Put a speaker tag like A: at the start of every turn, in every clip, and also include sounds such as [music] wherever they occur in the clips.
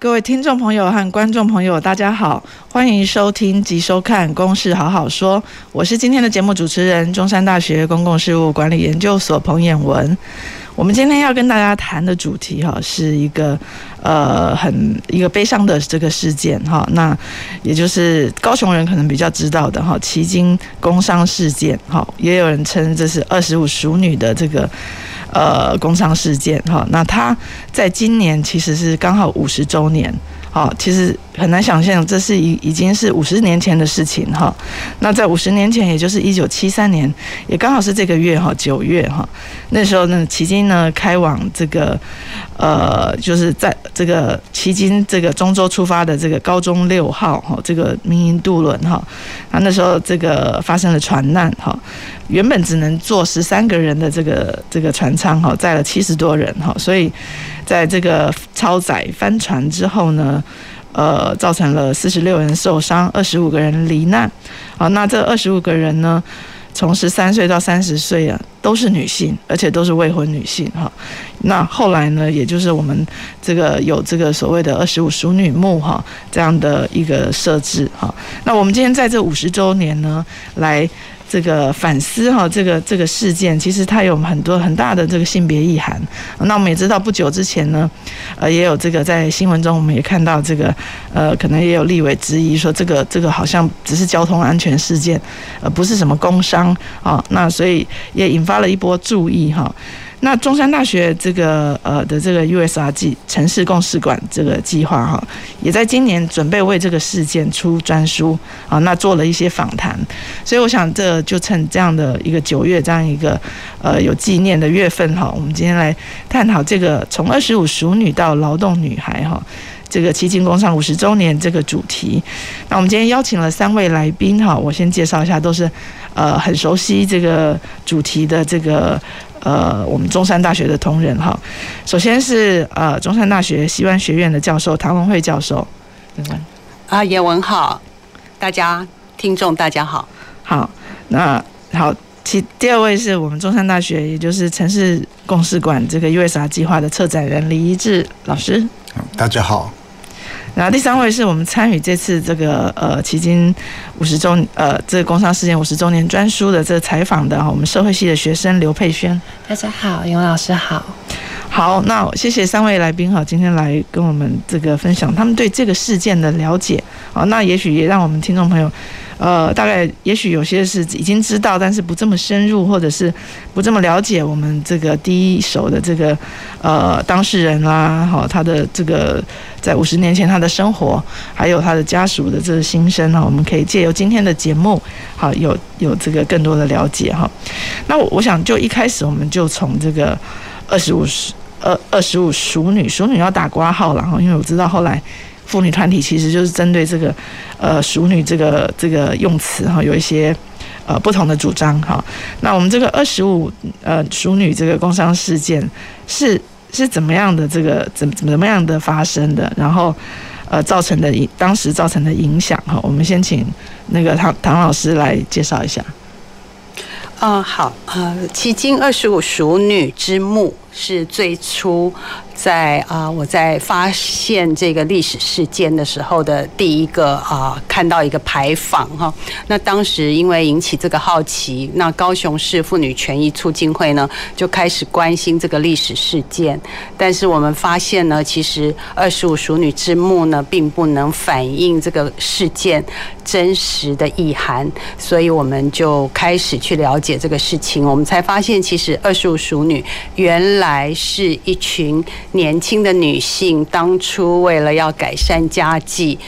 A: 各位听众朋友和观众朋友，大家好，欢迎收听及收看《公事好好说》，我是今天的节目主持人，中山大学公共事务管理研究所彭衍文。我们今天要跟大家谈的主题哈，是一个呃很一个悲伤的这个事件哈，那也就是高雄人可能比较知道的哈，旗津工伤事件哈，也有人称这是二十五淑女的这个。呃，工伤事件哈，那他在今年其实是刚好五十周年，好，其实很难想象这是已已经是五十年前的事情哈。那在五十年前，也就是一九七三年，也刚好是这个月哈，九月哈，那时候呢，旗津呢开往这个呃，就是在这个旗津这个中州出发的这个高中六号哈，这个民营渡轮哈，那那时候这个发生了船难哈。原本只能坐十三个人的这个这个船舱哈，载了七十多人哈，所以在这个超载翻船之后呢，呃，造成了四十六人受伤，二十五个人罹难。好，那这二十五个人呢，从十三岁到三十岁啊，都是女性，而且都是未婚女性哈。那后来呢，也就是我们这个有这个所谓的二十五熟女墓哈这样的一个设置哈。那我们今天在这五十周年呢，来。这个反思哈，这个这个事件其实它有很多很大的这个性别意涵。那我们也知道，不久之前呢，呃，也有这个在新闻中我们也看到这个，呃，可能也有立委质疑说，这个这个好像只是交通安全事件，呃，不是什么工伤啊。那所以也引发了一波注意哈。那中山大学这个呃的这个 USRG 城市共事馆这个计划哈，也在今年准备为这个事件出专书啊，那做了一些访谈，所以我想这就趁这样的一个九月这样一个呃有纪念的月份哈，我们今天来探讨这个从二十五熟女到劳动女孩哈，这个旗津工厂五十周年这个主题。那我们今天邀请了三位来宾哈，我先介绍一下，都是呃很熟悉这个主题的这个。呃，我们中山大学的同仁哈，首先是呃中山大学西湾学院的教授唐文慧教授，
B: 啊，渰雯好，大家听众大家好，
A: 好，那好，其第二位是我们中山大学，也就是城市共事馆这个 USR 计划的策展人李一志老师，
C: 大家好。
A: 然后第三位是我们参与这次这个呃迄今五十周呃这个工商事件五十周年专书的这个采访的我们社会系的学生刘佩轩。
D: 大家好，永老师好。
A: 好，那谢谢三位来宾哈，今天来跟我们这个分享他们对这个事件的了解。好，那也许也让我们听众朋友。呃，大概也许有些是已经知道，但是不这么深入，或者是不这么了解我们这个第一手的这个呃当事人啦，好，他的这个在五十年前他的生活，还有他的家属的这个心声哈，我们可以借由今天的节目，好，有有这个更多的了解哈。那我我想就一开始我们就从这个二十五十二二十五熟女，熟女要打括号了哈，因为我知道后来。妇女团体其实就是针对这个，呃，熟女这个这个用词哈，有一些呃不同的主张哈。那我们这个二十五呃熟女这个工伤事件是是怎么样的这个怎怎么样的发生的？然后呃造成的影当时造成的影响哈，我们先请那个唐唐老师来介绍一下。
B: 嗯，好，呃，迄今二十五熟女之墓是最初。在啊，我在发现这个历史事件的时候的第一个啊，看到一个牌坊哈。那当时因为引起这个好奇，那高雄市妇女权益促进会呢就开始关心这个历史事件。但是我们发现呢，其实二十五淑女之墓呢，并不能反映这个事件真实的意涵，所以我们就开始去了解这个事情。我们才发现，其实二十五淑女原来还是一群。年轻的女性当初为了要改善家计，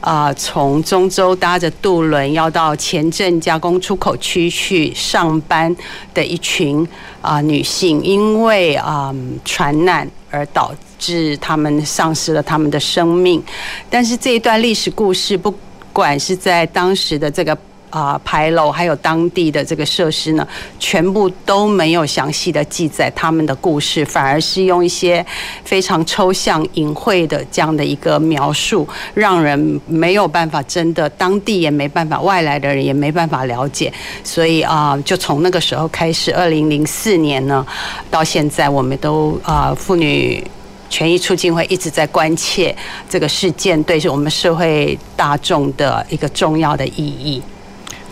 B: 啊，从中州搭着渡轮要到前镇加工出口区去上班的一群啊女性，因为啊船难而导致他们丧失了他们的生命。但是这一段历史故事，不管是在当时的这个。啊，牌楼还有当地的这个设施呢，全部都没有详细的记载他们的故事，反而是用一些非常抽象隐晦的这样的一个描述，让人没有办法真的当地也没办法，外来的人也没办法了解。所以啊，就从那个时候开始，二零零四年呢，到现在，我们都啊妇女权益促进会一直在关切这个事件对我们社会大众的一个重要的意义。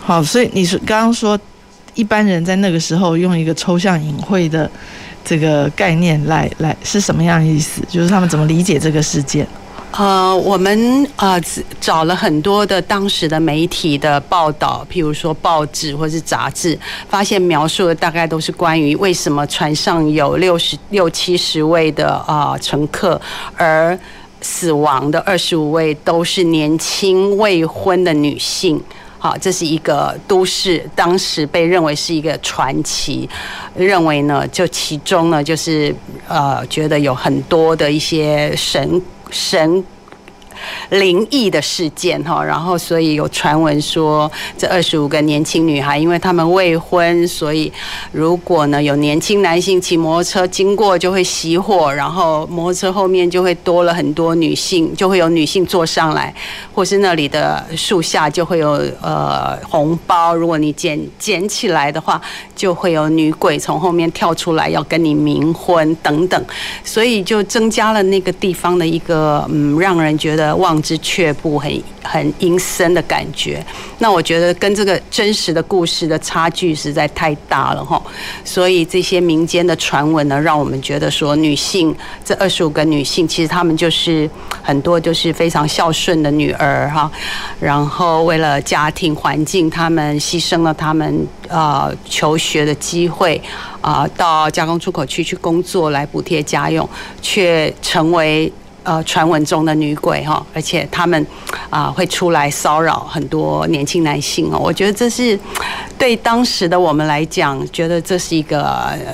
A: 好，所以你是刚刚说，一般人在那个时候用一个抽象隐晦的这个概念来来是什么样意思？就是他们怎么理解这个事件？
B: 呃，我们呃找了很多的当时的媒体的报道，譬如说报纸或是杂志，发现描述的大概都是关于为什么船上有六十六七十位的啊、乘客，而死亡的二十五位都是年轻未婚的女性。好，这是一个都市，当时被认为是一个传奇，认为呢，就其中呢，就是呃，觉得有很多的一些神神。灵异的事件哈，然后所以有传闻说，这二十五个年轻女孩，因为她们未婚，所以如果呢有年轻男性骑摩托车经过，就会熄火，然后摩托车后面就会多了很多女性，就会有女性坐上来，或是那里的树下就会有呃红包，如果你捡捡起来的话，就会有女鬼从后面跳出来要跟你冥婚等等，所以就增加了那个地方的一个嗯，让人觉得。望之却步，很很阴森的感觉。那我觉得跟这个真实的故事的差距实在太大了哈。所以这些民间的传闻呢，让我们觉得说，女性这二十五个女性，其实她们就是很多就是非常孝顺的女儿哈。然后为了家庭环境，她们牺牲了她们呃求学的机会啊，到加工出口区去工作来补贴家用，却成为。呃，传闻中的女鬼哈，而且他们啊会出来骚扰很多年轻男性哦。我觉得这是对当时的我们来讲，觉得这是一个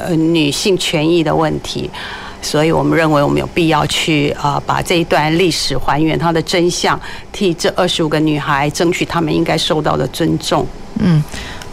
B: 呃女性权益的问题，所以我们认为我们有必要去啊把这一段历史还原它的真相，替这二十五个女孩争取她们应该受到的尊重。嗯。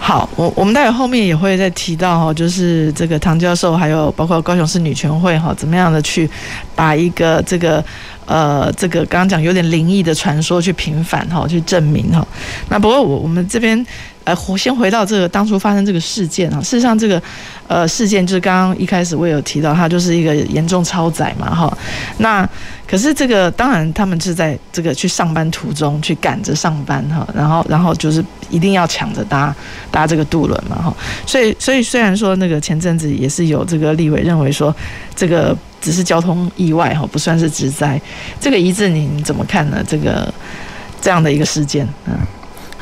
A: 好，我我们待会后面也会再提到哈，就是这个唐教授，还有包括高雄市女权会哈，怎么样的去把一个这个呃这个刚刚讲有点灵异的传说去平反哈，去证明哈。那不过我我们这边。呃，先回到这个当初发生这个事件啊，事实上这个呃事件就是刚刚一开始我有提到，它就是一个严重超载嘛，哈。那可是这个当然他们是在这个去上班途中去赶着上班哈，然后然后就是一定要抢着搭搭这个渡轮嘛，哈。所以所以虽然说那个前阵子也是有这个立委认为说这个只是交通意外哈，不算是职灾，这个一致你怎么看呢？这个这样的一个事件，嗯。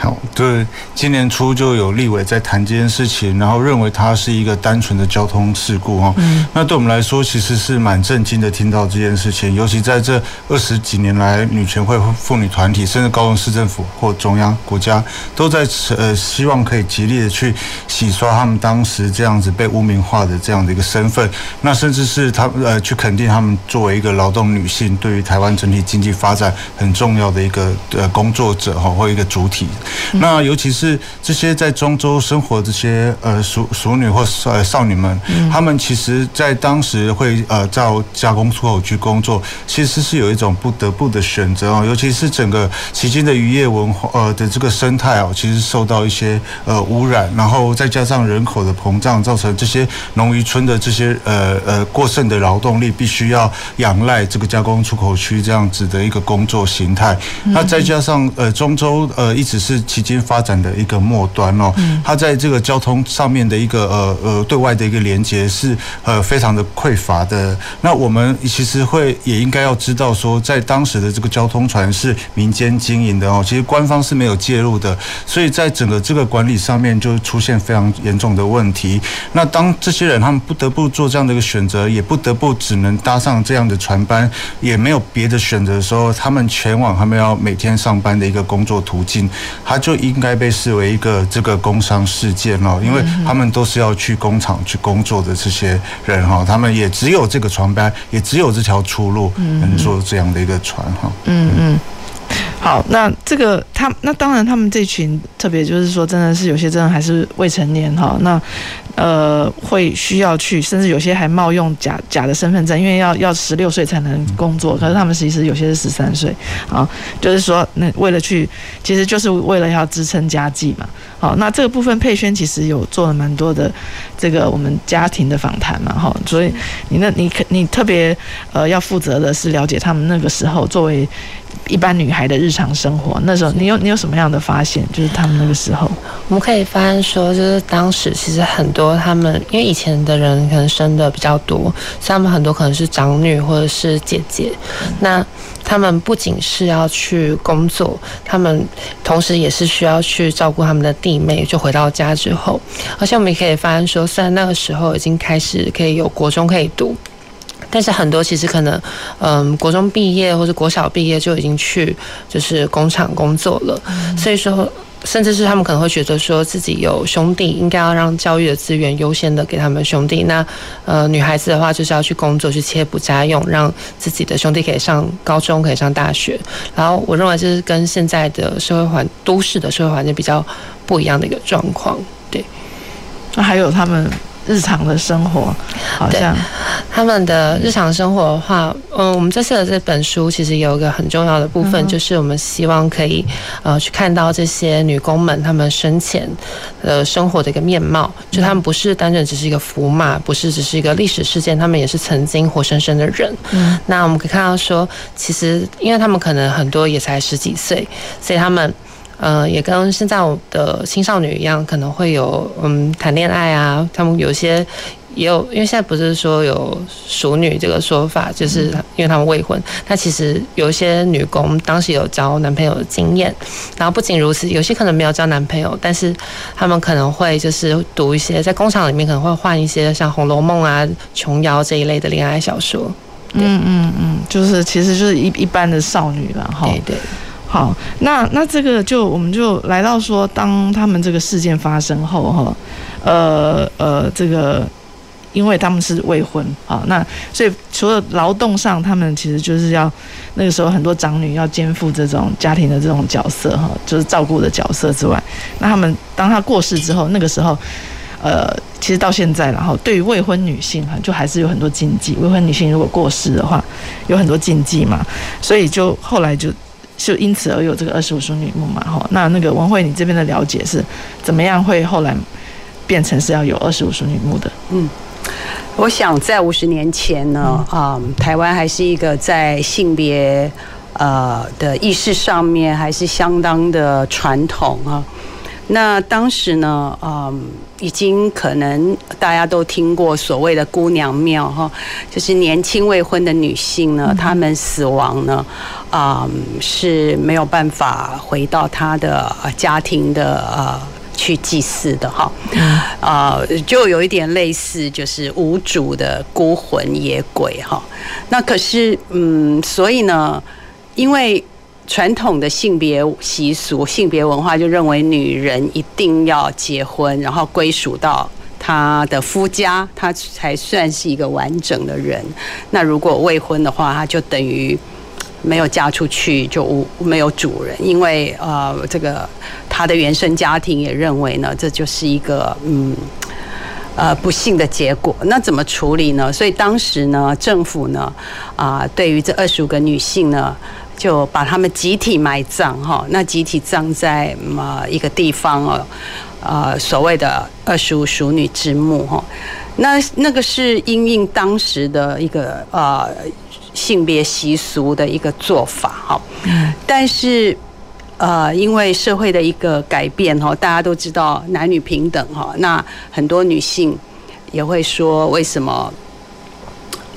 E: 好，对，今年初就有立委在谈这件事情，然后认为它是一个单纯的交通事故哈。嗯。那对我们来说，其实是蛮震惊的，听到这件事情，尤其在这二十几年来，女权会、妇女团体，甚至高雄市政府或中央国家，都在呃希望可以极力的去洗刷他们当时这样子被污名化的这样的一个身份，那甚至是他呃去肯定他们作为一个劳动女性，对于台湾整体经济发展很重要的一个呃工作者哈，或一个主体。那尤其是这些在中州生活这些呃熟熟女或呃少女们，她们其实，在当时会呃到加工出口去工作，其实是有一种不得不的选择哦。尤其是整个迄今的渔业文化呃的这个生态哦，其实受到一些呃污染，然后再加上人口的膨胀，造成这些农渔村的这些呃呃过剩的劳动力，必须要仰赖这个加工出口区这样子的一个工作形态。那再加上呃中州呃一直是。旗津发展的一个末端哦，它在这个交通上面的一个呃呃对外的一个连接是呃非常的匮乏的。那我们其实会也应该要知道说，在当时的这个交通船是民间经营的哦，其实官方是没有介入的，所以在整个这个管理上面就出现非常严重的问题。那当这些人他们不得不做这样的一个选择，也不得不只能搭上这样的船班，也没有别的选择的时候，他们前往他们要每天上班的一个工作途径。它就应该被视为一个这个工伤事件哦，因为他们都是要去工厂去工作的这些人哈，他们也只有这个船班，也只有这条出路能坐这样的一个船哈。
A: 嗯嗯。好，那这个他那当然他们这群特别就是说，真的是有些真的还是未成年哈，那呃会需要去，甚至有些还冒用假假的身份证，因为要要十六岁才能工作，可是他们其实有些是十三岁啊，就是说那为了去，其实就是为了要支撑家计嘛。好，那这个部分佩萱其实有做了蛮多的这个我们家庭的访谈嘛，哈，所以你那你可你特别呃要负责的是了解他们那个时候作为。一般女孩的日常生活，那时候你有你有什么样的发现？就是他们那个时候，
D: 我们可以发现说，就是当时其实很多他们，因为以前的人可能生的比较多，所以他们很多可能是长女或者是姐姐。那他们不仅是要去工作，他们同时也是需要去照顾他们的弟妹。就回到家之后，而且我们也可以发现说，虽然那个时候已经开始可以有国中可以读。但是很多其实可能，嗯，国中毕业或者国小毕业就已经去就是工厂工作了，所以说，甚至是他们可能会觉得说自己有兄弟，应该要让教育的资源优先的给他们兄弟。那呃，女孩子的话就是要去工作去切补家用，让自己的兄弟可以上高中，可以上大学。然后我认为这是跟现在的社会环都市的社会环境比较不一样的一个状况。对，
A: 那还有他们。日常的生活，好像
D: 他们的日常生活的话，嗯，我们这次的这本书其实有一个很重要的部分，就是我们希望可以呃去看到这些女工们她们生前的生活的一个面貌，就她们不是单纯只是一个符码，不是只是一个历史事件，她们也是曾经活生生的人。嗯，那我们可以看到说，其实因为他们可能很多也才十几岁，所以他们。呃，也跟现在我的青少女一样，可能会有嗯谈恋爱啊。他们有些也有，因为现在不是说有熟女这个说法，就是因为他们未婚。那其实有一些女工当时有交男朋友的经验，然后不仅如此，有些可能没有交男朋友，但是他们可能会就是读一些在工厂里面可能会换一些像《红楼梦》啊、琼瑶这一类的恋爱小说。
A: 嗯嗯嗯，就是其实就是一一般的少女了哈。
D: 对对。
A: 好，那那这个就我们就来到说，当他们这个事件发生后，哈，呃呃，这个因为他们是未婚，啊，那所以除了劳动上，他们其实就是要那个时候很多长女要肩负这种家庭的这种角色，哈，就是照顾的角色之外，那他们当他过世之后，那个时候，呃，其实到现在，然后对于未婚女性哈，就还是有很多禁忌。未婚女性如果过世的话，有很多禁忌嘛，所以就后来就。就因此而有这个二十五淑女墓嘛，哈，那那个文慧，你这边的了解是怎么样？会后来变成是要有二十五淑女墓的？
B: 嗯，我想在五十年前呢，啊、嗯，台湾还是一个在性别呃的意识上面还是相当的传统啊。那当时呢，嗯，已经可能大家都听过所谓的姑娘庙哈，就是年轻未婚的女性呢，她们死亡呢，嗯，是没有办法回到她的家庭的呃去祭祀的哈，啊，就有一点类似就是无主的孤魂野鬼哈。那可是嗯，所以呢，因为。传统的性别习俗、性别文化就认为女人一定要结婚，然后归属到她的夫家，她才算是一个完整的人。那如果未婚的话，她就等于没有嫁出去，就无没有主人。因为呃，这个她的原生家庭也认为呢，这就是一个嗯呃不幸的结果。那怎么处理呢？所以当时呢，政府呢啊、对于这二十五个女性呢。就把他们集体埋葬哈，那集体葬在嘛一个地方哦，呃，所谓的二十五熟女之墓哈，那那个是因应当时的一个呃性别习俗的一个做法哈，但是呃因为社会的一个改变哈，大家都知道男女平等哈，那很多女性也会说为什么？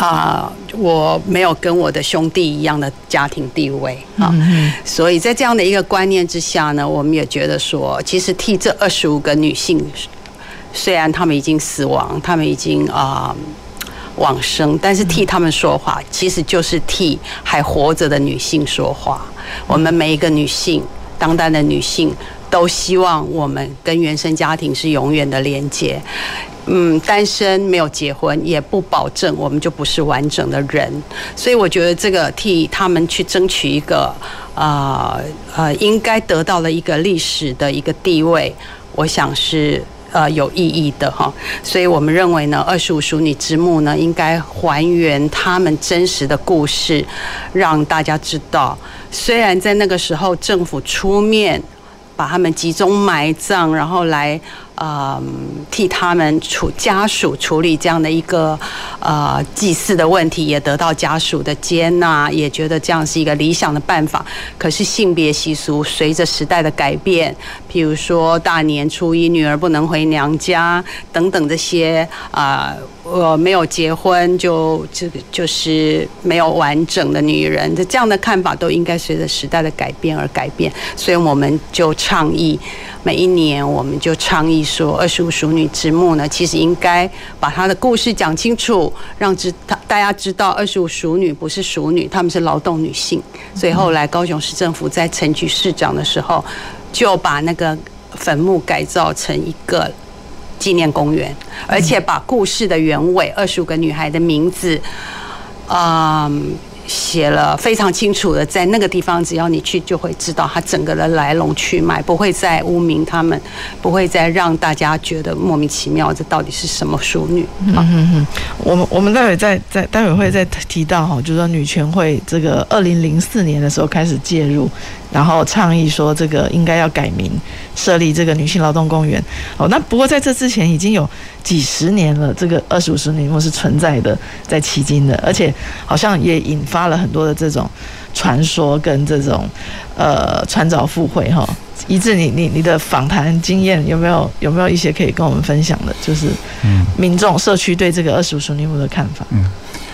B: 啊，我没有跟我的兄弟一样的家庭地位啊，所以在这样的一个观念之下呢，我们也觉得说，其实替这二十五个女性，虽然她们已经死亡，她们已经啊往生，但是替她们说话，其实就是替还活着的女性说话。我们每一个女性，当代的女性，都希望我们跟原生家庭是永远的连接。嗯，单身没有结婚，也不保证我们就不是完整的人。所以我觉得这个替他们去争取一个，呃呃，应该得到了一个历史的一个地位，我想是呃有意义的哈。所以我们认为呢，二十五淑女之墓呢，应该还原他们真实的故事，让大家知道，虽然在那个时候政府出面把他们集中埋葬，然后来。呃，替他们处家属处理这样的一个呃祭祀的问题，也得到家属的接纳，也觉得这样是一个理想的办法。可是性别习俗随着时代的改变，譬如说大年初一女儿不能回娘家等等这些啊，呃，没有结婚就这个就是没有完整的女人，这这样的看法都应该随着时代的改变而改变。所以我们就倡议。每一年，我们就倡议说，二十五熟女之墓呢，其实应该把她的故事讲清楚，让知大大家知道，二十五熟女不是熟女，她们是劳动女性。所以后来高雄市政府在陈菊市长的时候，就把那个坟墓改造成一个纪念公园，而且把故事的原委，二十五个女孩的名字，嗯。写了非常清楚的，在那个地方，只要你去，就会知道他整个的来龙去脉，不会再污名他们，不会再让大家觉得莫名其妙，这到底是什么淑女？
A: 嗯嗯嗯，我们我们待会再再待会会再提到哈，就是说女权会这个二零零四年的时候开始介入。然后倡议说，这个应该要改名，设立这个女性劳动公园。哦，那不过在这之前已经有几十年了，这个二十五淑女墓是存在的，在迄今的，而且好像也引发了很多的这种传说跟这种呃穿凿附会哈。一致你你你的访谈经验有没有有没有一些可以跟我们分享的？就是民众社区对这个二十五淑女墓的看法。
E: 嗯。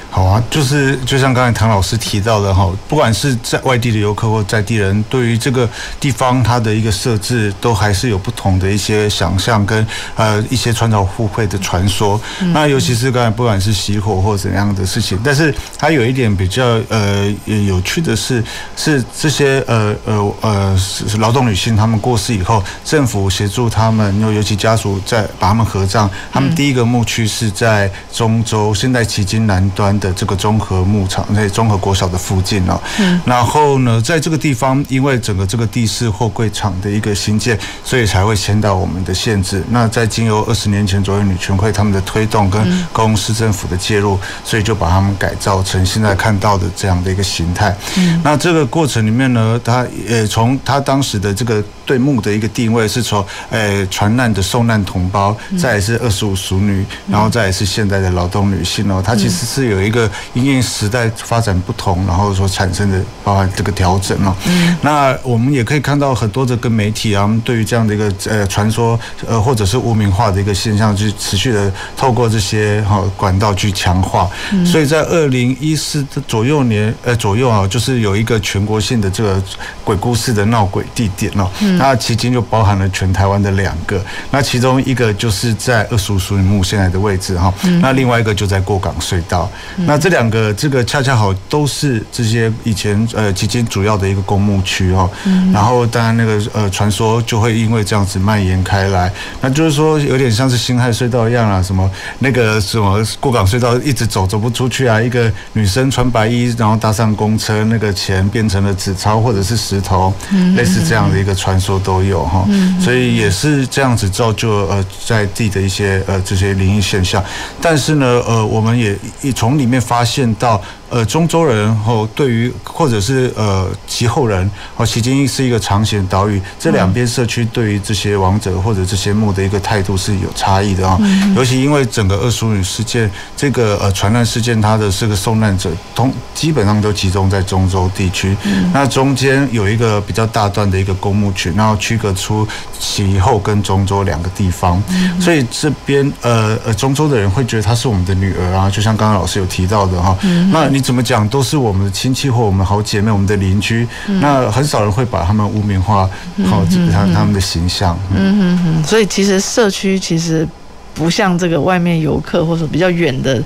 E: 好啊，就是就像刚才唐老师提到的哈，不管是在外地的游客或在地人，对于这个地方它的一个设置，都还是有不同的一些想象跟呃一些穿凿附会的传说。那尤其是刚才不管是熄火或怎样的事情，但是它有一点比较呃有趣的是，是这些呃呃呃劳动女性她们过世以后，政府协助她们，又尤其家属在把她们合葬，他们第一个墓区是在中州，现在旗津南端的这个综合牧场，在综合国小的附近哦。嗯。然后呢，在这个地方，因为整个这个地势货柜厂的一个新建，所以才会迁到我们的县制。那在经由二十年前左右女权会他们的推动跟高雄市政府的介入，所以就把他们改造成现在看到的这样的一个形态。嗯。那这个过程里面呢，他呃从他当时的这个对墓的一个定位是从呃船难的受难同胞，再来是二十五熟女，然后再来是现在的劳动女性哦。它其实是有。一个因应时代发展不同，然后所产生的包含这个调整哦。嗯。那我们也可以看到很多的跟媒体啊，对于这样的一个呃传说呃或者是污名化的一个现象，就持续的透过这些哈管道去强化。嗯。所以在二零一四左右年呃左右啊，就是有一个全国性的这个鬼故事的闹鬼地点哦。嗯。那其间就包含了全台湾的两个，那其中一个就是在二十五淑女墓现在的位置哈。嗯。那另外一个就在过港隧道。那这两个，这个恰恰好都是这些以前呃旗津主要的一个公墓区哦。然后当然那个呃传说就会因为这样子蔓延开来，那就是说有点像是辛亥隧道一样啊，什么那个什么过港隧道一直走走不出去啊，一个女生穿白衣，然后搭上公车，那个钱变成了纸钞或者是石头，类似这样的一个传说都有哈。所以也是这样子造就呃在地的一些呃这些灵异现象。但是呢呃我们也一从里面发现到。呃，中州人后对于或者是呃其后人哦，旗津是一个长型岛屿，这两边社区对于这些王者或者这些墓的一个态度是有差异的啊。尤其因为整个二淑女事件这个呃船难事件，它的这个受难者通基本上都集中在中州地区，那中间有一个比较大段的一个公墓群，然后区隔出其后跟中州两个地方，所以这边呃呃中州的人会觉得她是我们的女儿啊，就像刚刚老师有提到的哈，那。你怎么讲都是我们的亲戚或我们好姐妹，我们的邻居，那很少人会把他们污名化，好，基本上他们的形象。
A: 嗯嗯嗯。所以其实社区其实不像这个外面游客或者比较远的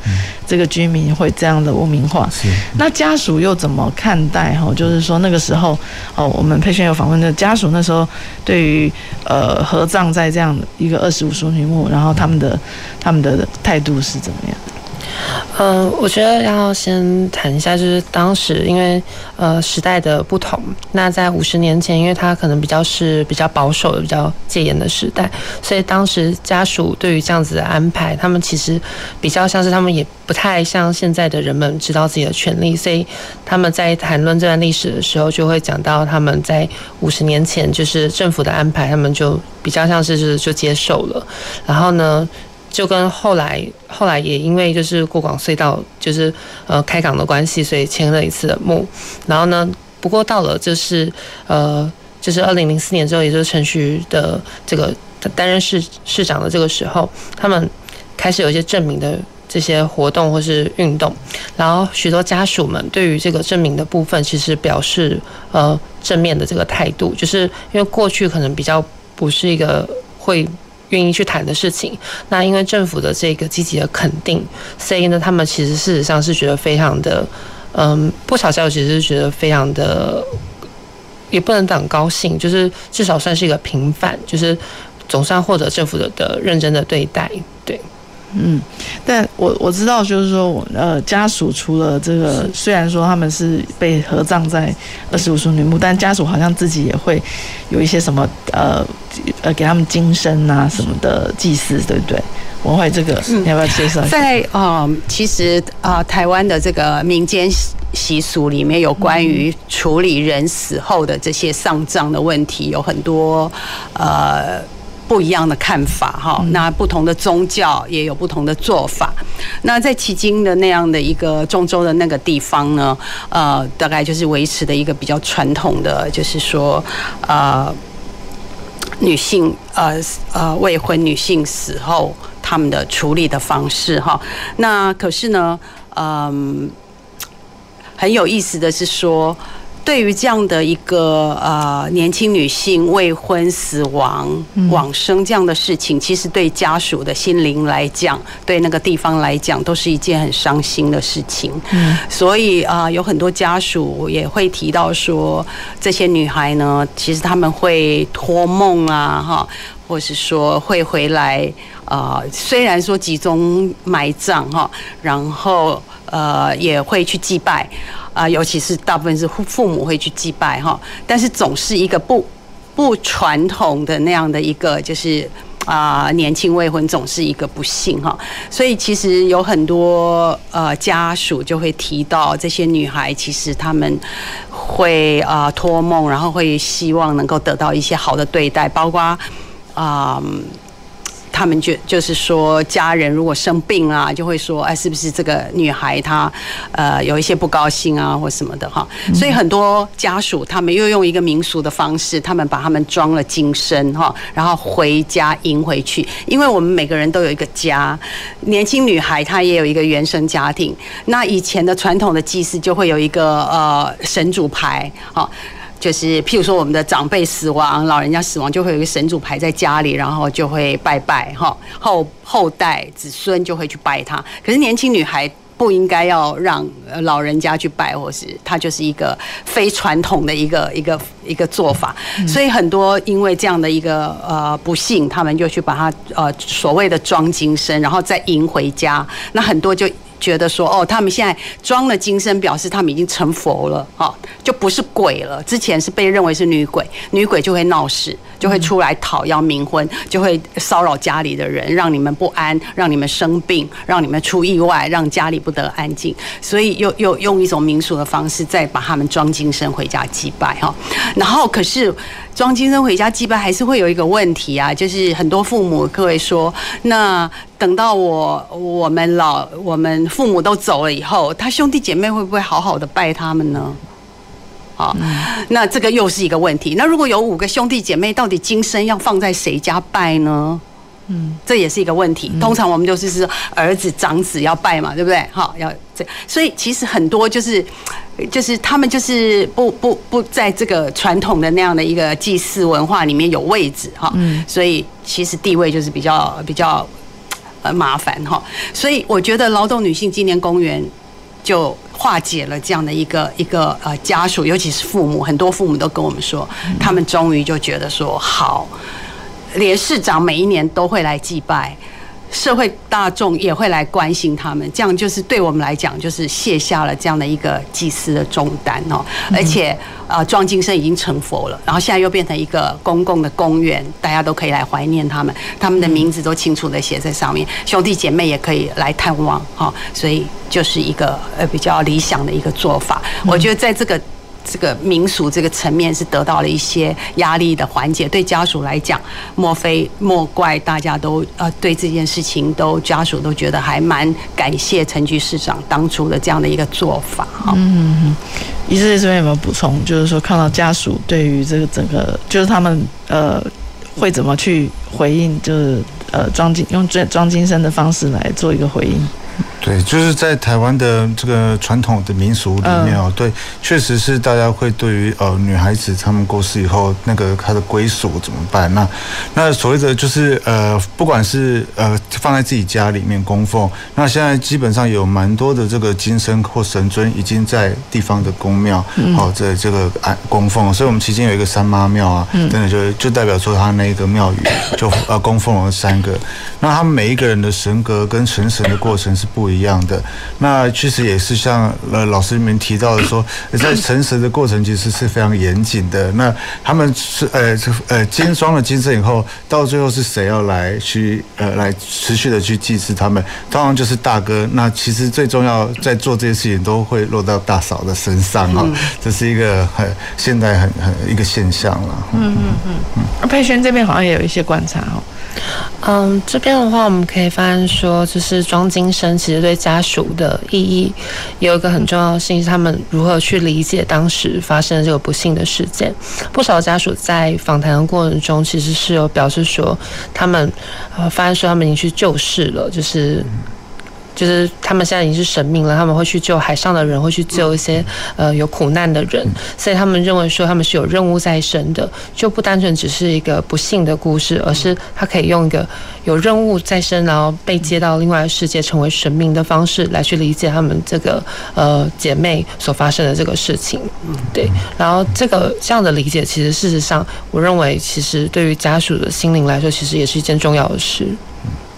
A: 这个居民会这样的污名化。
E: 是。
A: 那家属又怎么看待？哈，就是说那个时候，哦，我们佩瑄有访问的家属，那时候对于呃合葬在这样一个二十五淑女墓，然后他们的他们的态度是怎么样？
D: 嗯、我觉得要先谈一下，就是当时因为呃时代的不同，那在五十年前，因为他可能比较是比较保守的、比较戒严的时代，所以当时家属对于这样子的安排，他们其实比较像是他们也不太像现在的人们知道自己的权利，所以他们在谈论这段历史的时候，就会讲到他们在五十年前就是政府的安排，他们就比较像是就是就接受了，然后呢，就跟后来，后来也因为就是过广隧道，就是呃开港的关系，所以签了一次的墓。然后呢，不过到了就是呃，就是二零零四年之后，也就是陈菊的这个担任市市长的这个时候，他们开始有一些证明的这些活动或是运动。然后许多家属们对于这个证明的部分，其实表示呃正面的这个态度，就是因为过去可能比较不是一个会。愿意去谈的事情，那因为政府的这个积极的肯定，所以呢，他们其实事实上是觉得非常的，嗯，不少家属其实是觉得非常的，也不能讲高兴，就是至少算是一个平反，就是总算获得政府的的认真的对待，对。
A: 嗯，但我我知道，就是说，呃，家属除了这个，虽然说他们是被合葬在二十五淑女墓，但家属好像自己也会有一些什么，呃，呃，给他们金身啊什么的祭祀，对不对？文慧，这个你要不要介绍一下？
B: 在啊、呃，其实啊、呃，台湾的这个民间习俗里面有关于处理人死后的这些丧葬的问题，有很多呃。不一样的看法哈，那不同的宗教也有不同的做法。那在迄今的那样的一个中州的那个地方呢，呃，大概就是维持的一个比较传统的，就是说，呃，女性呃呃未婚女性死后他们的处理的方式哈。那可是呢，嗯，很有意思的是说。对于这样的一个呃年轻女性未婚死亡往生这样的事情，其实对家属的心灵来讲，对那个地方来讲，都是一件很伤心的事情。嗯，所以啊，有很多家属也会提到说，这些女孩呢，其实他们会托梦啊，哈，或是说会回来啊，虽然说集中埋葬哈，然后呃也会去祭拜。啊，尤其是大部分是父母会去祭拜哈，但是总是一个不不传统的那样的一个，就是啊年轻未婚总是一个不幸哈，所以其实有很多呃家属就会提到这些女孩，其实他们会啊托梦，然后会希望能够得到一些好的对待，包括啊。他们就就是说，家人如果生病啊，就会说，哎，是不是这个女孩她呃有一些不高兴啊，或什么的哈。所以很多家属他们又用一个民俗的方式，他们把他们装了金身哈，然后回家迎回去。因为我们每个人都有一个家，年轻女孩她也有一个原生家庭。那以前的传统的祭祀就会有一个呃神主牌哈。就是譬如说，我们的长辈死亡，老人家死亡，就会有一个神主牌在家里，然后就会拜拜哈，后后代子孙就会去拜他。可是年轻女孩不应该要让老人家去拜，或是他就是一个非传统的一个一个一个做法。所以很多因为这样的一个呃不幸，他们就去把他呃所谓的装金身，然后再迎回家。那很多就。觉得说哦，他们现在装了金身，表示他们已经成佛了，哈，就不是鬼了。之前是被认为是女鬼，女鬼就会闹事，就会出来讨要冥婚，就会骚扰家里的人，让你们不安，让你们生病，让你们出意外，让家里不得安静。所以又又用一种民俗的方式，再把他们装金身回家祭拜，哈。然后可是装金身回家祭拜，还是会有一个问题啊，就是很多父母各位说那。等到我我们老我们父母都走了以后，他兄弟姐妹会不会好好的拜他们呢？好，那这个又是一个问题。那如果有五个兄弟姐妹，到底金身要放在谁家拜呢？嗯，这也是一个问题。通常我们就是说儿子长子要拜嘛，对不对？好，要这，所以其实很多就是就是他们就是不不不在这个传统的那样的一个祭祀文化里面有位置哈。嗯，所以其实地位就是比较比较。呃麻烦哈。所以我觉得劳动女性纪念公园就化解了这样的一个一个呃家属，尤其是父母，很多父母都跟我们说，他们终于就觉得说好，连市长每一年都会来祭拜。社会大众也会来关心他们，这样就是对我们来讲，就是卸下了这样的一个祭祀的重担哦。而且，呃，庄金生已经成佛了，然后现在又变成一个公共的公园，大家都可以来怀念他们，他们的名字都清楚的写在上面，兄弟姐妹也可以来探望哈。所以，就是一个呃比较理想的一个做法。我觉得在这个。这个民俗这个层面是得到了一些压力的缓解，对家属来讲，莫非莫怪大家都呃对这件事情都家属都觉得还蛮感谢陈局市长当初的这样的一个做法哈。嗯嗯，
A: 医师这边有没有补充？就是说看到家属对于这个整个，就是他们呃会怎么去回应？就是呃庄金用庄庄金生的方式来做一个回应。[laughs]
E: 对，就是在台湾的这个传统的民俗里面哦，对，确实是大家会对于呃女孩子她们过世以后，那个她的归属怎么办？那那所谓的就是呃，不管是呃放在自己家里面供奉，那现在基本上有蛮多的这个金身或神尊已经在地方的宫庙好在这个安供奉，所以我们期间有一个三妈庙啊，真的就就代表说他那个庙宇就呃供奉了三个，那他们每一个人的神格跟神神的过程是不一样的，那确实也是像呃老师们提到的说，[coughs] 在成神的过程其实是非常严谨的。那他们是呃呃金装了金身以后，到最后是谁要来去呃来持续的去祭祀他们？当然就是大哥。那其实最重要在做这些事情都会落到大嫂的身上哈，这是一个很现在很很一个现象了。嗯嗯
A: 嗯嗯。佩轩这边好像也有一些观察哦。
D: 嗯，这边的话，我们可以发现说，就是庄金生其实对家属的意义有一个很重要的性，是他们如何去理解当时发生的这个不幸的事件。不少家属在访谈的过程中，其实是有表示说，他们呃发现说他们已经去救世了，就是。就是他们现在已经是神明了，他们会去救海上的人，会去救一些呃有苦难的人，所以他们认为说他们是有任务在身的，就不单纯只是一个不幸的故事，而是他可以用一个有任务在身，然后被接到另外世界成为神明的方式来去理解他们这个呃姐妹所发生的这个事情。对，然后这个这样的理解，其实事实上，我认为其实对于家属的心灵来说，其实也是一件重要的事。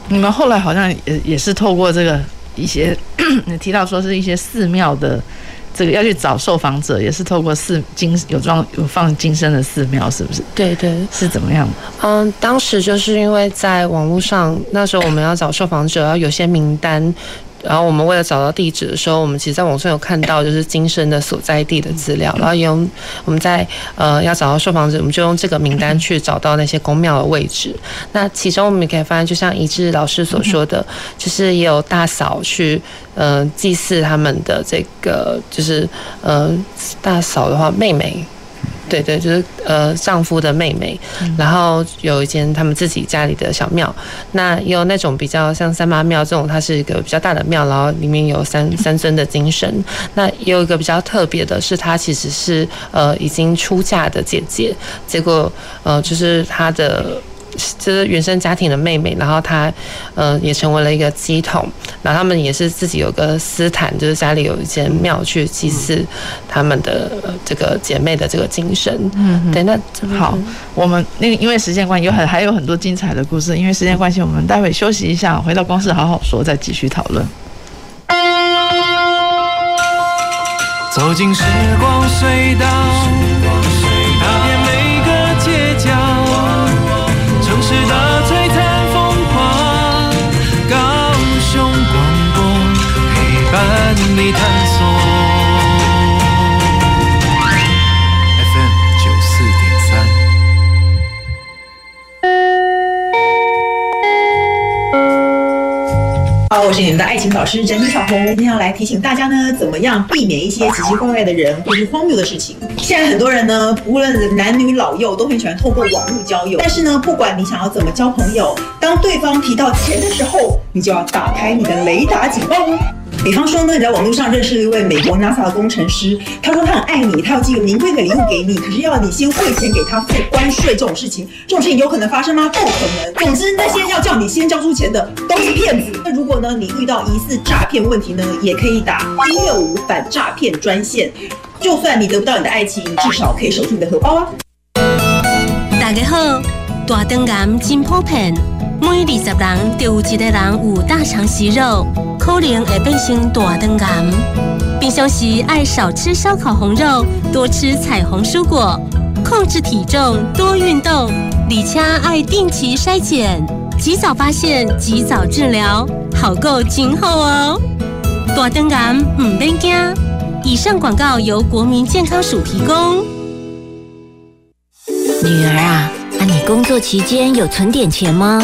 A: 你们后来好像也也是透过这个一些，[coughs] 你提到说是一些寺庙的这个要去找受访者，也是透过寺金有装有放金身的寺庙，是不是？
D: 对对，
A: 是怎么样？
D: 嗯，当时就是因为在网络上，那时候我们要找受访者，要有些名单。然后我们为了找到地址的时候，我们其实在网上有看到就是金生的所在地的资料，然后用我们在呃要找到受访者，我们就用这个名单去找到那些宫庙的位置。那其中我们也可以发现，就像一志老师所说的，就是也有大嫂去呃祭祀他们的这个，就是呃大嫂的话妹妹。对对，就是呃丈夫的妹妹，然后有一间他们自己家里的小庙，那也有那种比较像三妈庙这种，它是一个比较大的庙，然后里面有三三尊的精神。那也有一个比较特别的是，她其实是呃已经出嫁的姐姐，结果呃就是她的。就是原生家庭的妹妹，然后她，呃，也成为了一个乩童。然后他们也是自己有个私坛，就是家里有一间庙去祭祀他们的这个姐妹的这个精神。嗯，对，那
A: 好，我们那个因为时间关系，有很还有很多精彩的故事。因为时间关系，我们待会休息一下，回到公司好好说，再继续讨论。走进时光隧道。时的璀璨风光。高雄广播陪伴你。好，我是你们的爱情导师珍妮小红，今天要来提醒大家呢，怎么样避免一些奇奇怪怪的人或是荒谬的事情。现在很多人呢，无论男女老幼，都很喜欢透过网络交友。但是呢，不管你想要怎么交朋友，当对方提到钱的时候，你就要打开你的雷达警报哦。
F: 比方说呢，你在网络上认识了一位美国 NASA 的工程师，他说他很爱你，他要寄个名贵的礼物给你，可是要你先汇钱给他付关税，这种事情，这种事情有可能发生吗？不可能。总之，那些要叫你先交出钱的都是骗子。那如果呢，你遇到疑似诈骗问题呢，也可以打一六五反诈骗专线。就算你得不到你的爱情，至少可以守住你的荷包啊。
C: 大家好，大肠癌真普遍，每二十人就有一个人有大肠息肉，可能会变成大肠癌。平常时爱少吃烧烤红肉，多吃彩虹蔬果，控制体重，多运动，李且爱定期筛检，及早发现，及早治疗，好过今后哦。大肠癌唔免惊。以上广告由国民健康署提供。
G: 女儿啊，那你工作期间有存点钱吗？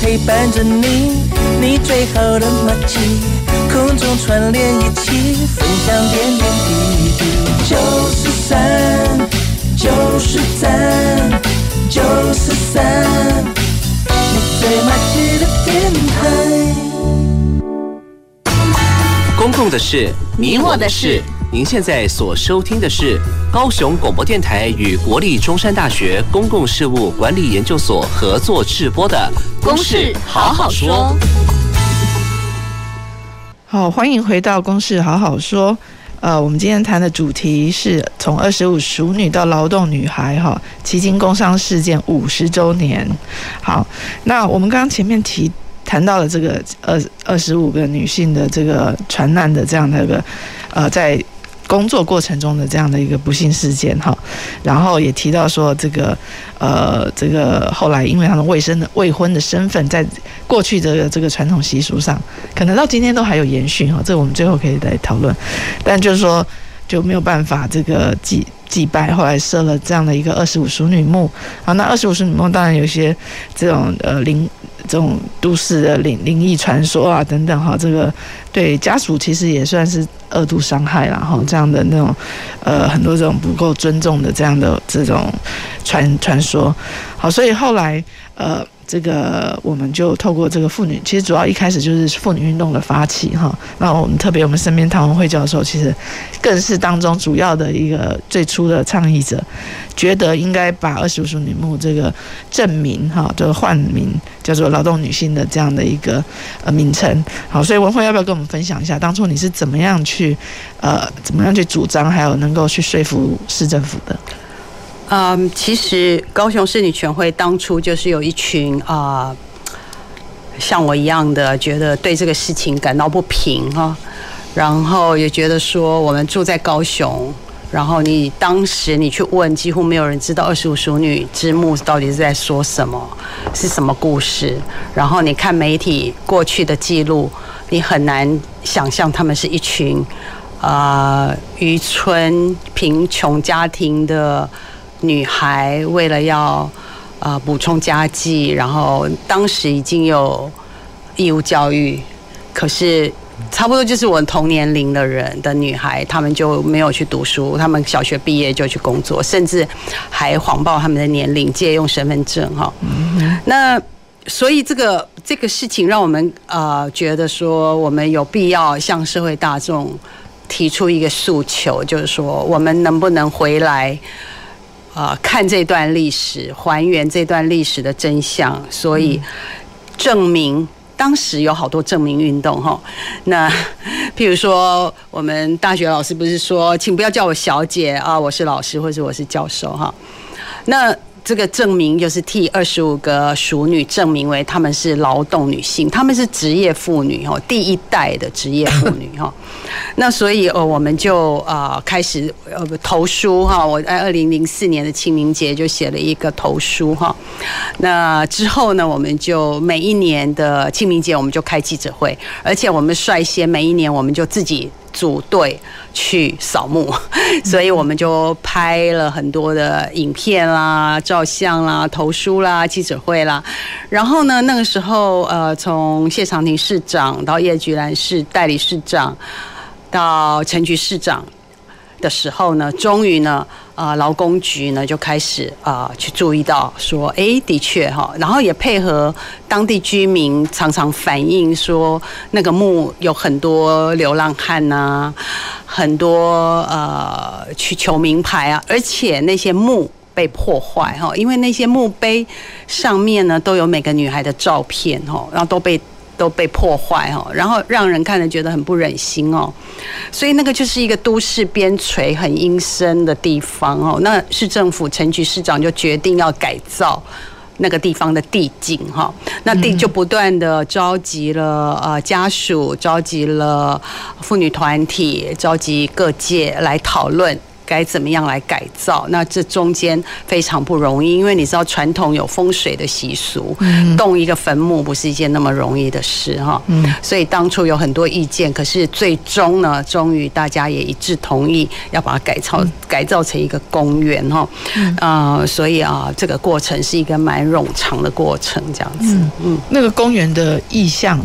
H: 陪伴着你，你最好的默契，空中串联一起，分享点点滴滴。九十三，九十三，九十三，你最默契的电台。
I: 公共的事，你我的事。您现在所收听的是高雄广播电台与国立中山大学公共事务管理研究所合作制播的《公事好好说》。
A: 好，欢迎回到《公事好好说》。呃，我们今天谈的主题是从二十五熟女到劳动女孩，哈，迄今工伤事件五十周年。好，那我们刚刚前面提。谈到了这个二二十五个女性的这个船难的这样的一个呃，在工作过程中的这样的一个不幸事件哈，然后也提到说这个呃这个后来因为他们未生的未婚的身份，在过去的这个传统习俗上，可能到今天都还有延续哈，这我们最后可以来讨论，但就是说就没有办法这个祭祭拜，后来设了这样的一个二十五淑女墓啊，那二十五淑女墓当然有些这种呃灵。这种都市的灵灵异传说啊，等等哈，这个对家属其实也算是二度伤害了哈，这样的那种呃很多这种不够尊重的这样的这种传传说，好，所以后来呃。这个我们就透过这个妇女，其实主要一开始就是妇女运动的发起哈。那我们特别我们身边唐文慧教授，其实更是当中主要的一个最初的倡议者，觉得应该把二十五淑女墓这个证明哈，这个换名叫做劳动女性的这样的一个呃名称。好，所以文慧要不要跟我们分享一下，当初你是怎么样去呃怎么样去主张，还有能够去说服市政府的？
B: 嗯，其实高雄市女权会当初就是有一群啊、像我一样的，觉得对这个事情感到不平哈，然后也觉得说我们住在高雄，然后你当时你去问，几乎没有人知道二十五熟女之墓到底是在说什么，是什么故事。然后你看媒体过去的记录，你很难想象他们是一群啊、呃、渔村贫穷家庭的。女孩为了要呃补充家计，然后当时已经有义务教育，可是差不多就是我同年龄的人的女孩，她们就没有去读书，她们小学毕业就去工作，甚至还谎报他们的年龄，借用身份证哈。那所以这个这个事情让我们呃觉得说，我们有必要向社会大众提出一个诉求，就是说我们能不能回来。啊、呃，看这段历史，还原这段历史的真相，所以证明当时有好多证明运动哈。那 [laughs] 譬如说，我们大学老师不是说，请不要叫我小姐啊，我是老师或者我是教授哈。那这个证明就是替二十五个熟女证明为她们是劳动女性，她们是职业妇女哈，第一代的职业妇女哈。那所以呃，我们就呃开始呃投书哈。我在二零零四年的清明节就写了一个投书哈。那之后呢，我们就每一年的清明节我们就开记者会，而且我们率先每一年我们就自己组队去扫墓，[laughs] 所以我们就拍了很多的影片啦、照相啦、投书啦、记者会啦。然后呢，那个时候呃，从谢长廷市长到叶菊兰市代理市长，到陈菊市长的时候呢，终于呢。啊，劳工局呢就开始啊去注意到说，哎，的确哈，然后也配合当地居民常常反映说，那个墓有很多流浪汉呐，很多呃去求名牌啊，而且那些墓被破坏哈，因为那些墓碑上面呢都有每个女孩的照片哈，然后都被。都被破坏哦，然后让人看了觉得很不忍心哦，所以那个就是一个都市边陲很阴森的地方哦。那市政府陈局市长就决定要改造那个地方的地景哈，那地就不断的召集了呃家属，召集了妇女团体，召集各界来讨论。该怎么样来改造？那这中间非常不容易，因为你知道传统有风水的习俗，动一个坟墓不是一件那么容易的事哈。嗯，所以当初有很多意见，可是最终呢，终于大家也一致同意要把它改造改造成一个公园哈。啊，所以啊，这个过程是一个蛮冗长的过程，这样子。嗯，
A: 那个公园的意象。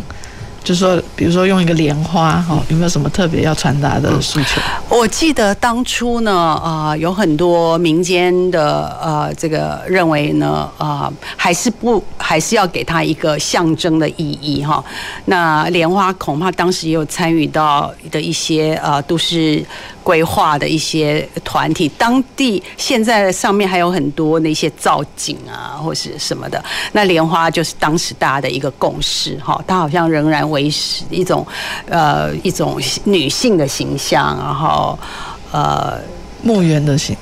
A: 就是说，比如说用一个莲花哈，有没有什么特别要传达的诉求？
B: 我记得当初呢，啊，有很多民间的呃，这个认为呢，啊，还是不还是要给它一个象征的意义哈。那莲花恐怕当时也有参与到的一些呃都市规划的一些团体，当地现在上面还有很多那些造景啊，或是什么的。那莲花就是当时大家的一个共识哈，它好像仍然维持一种呃一种女性的形象，然后呃
A: 墓园的形。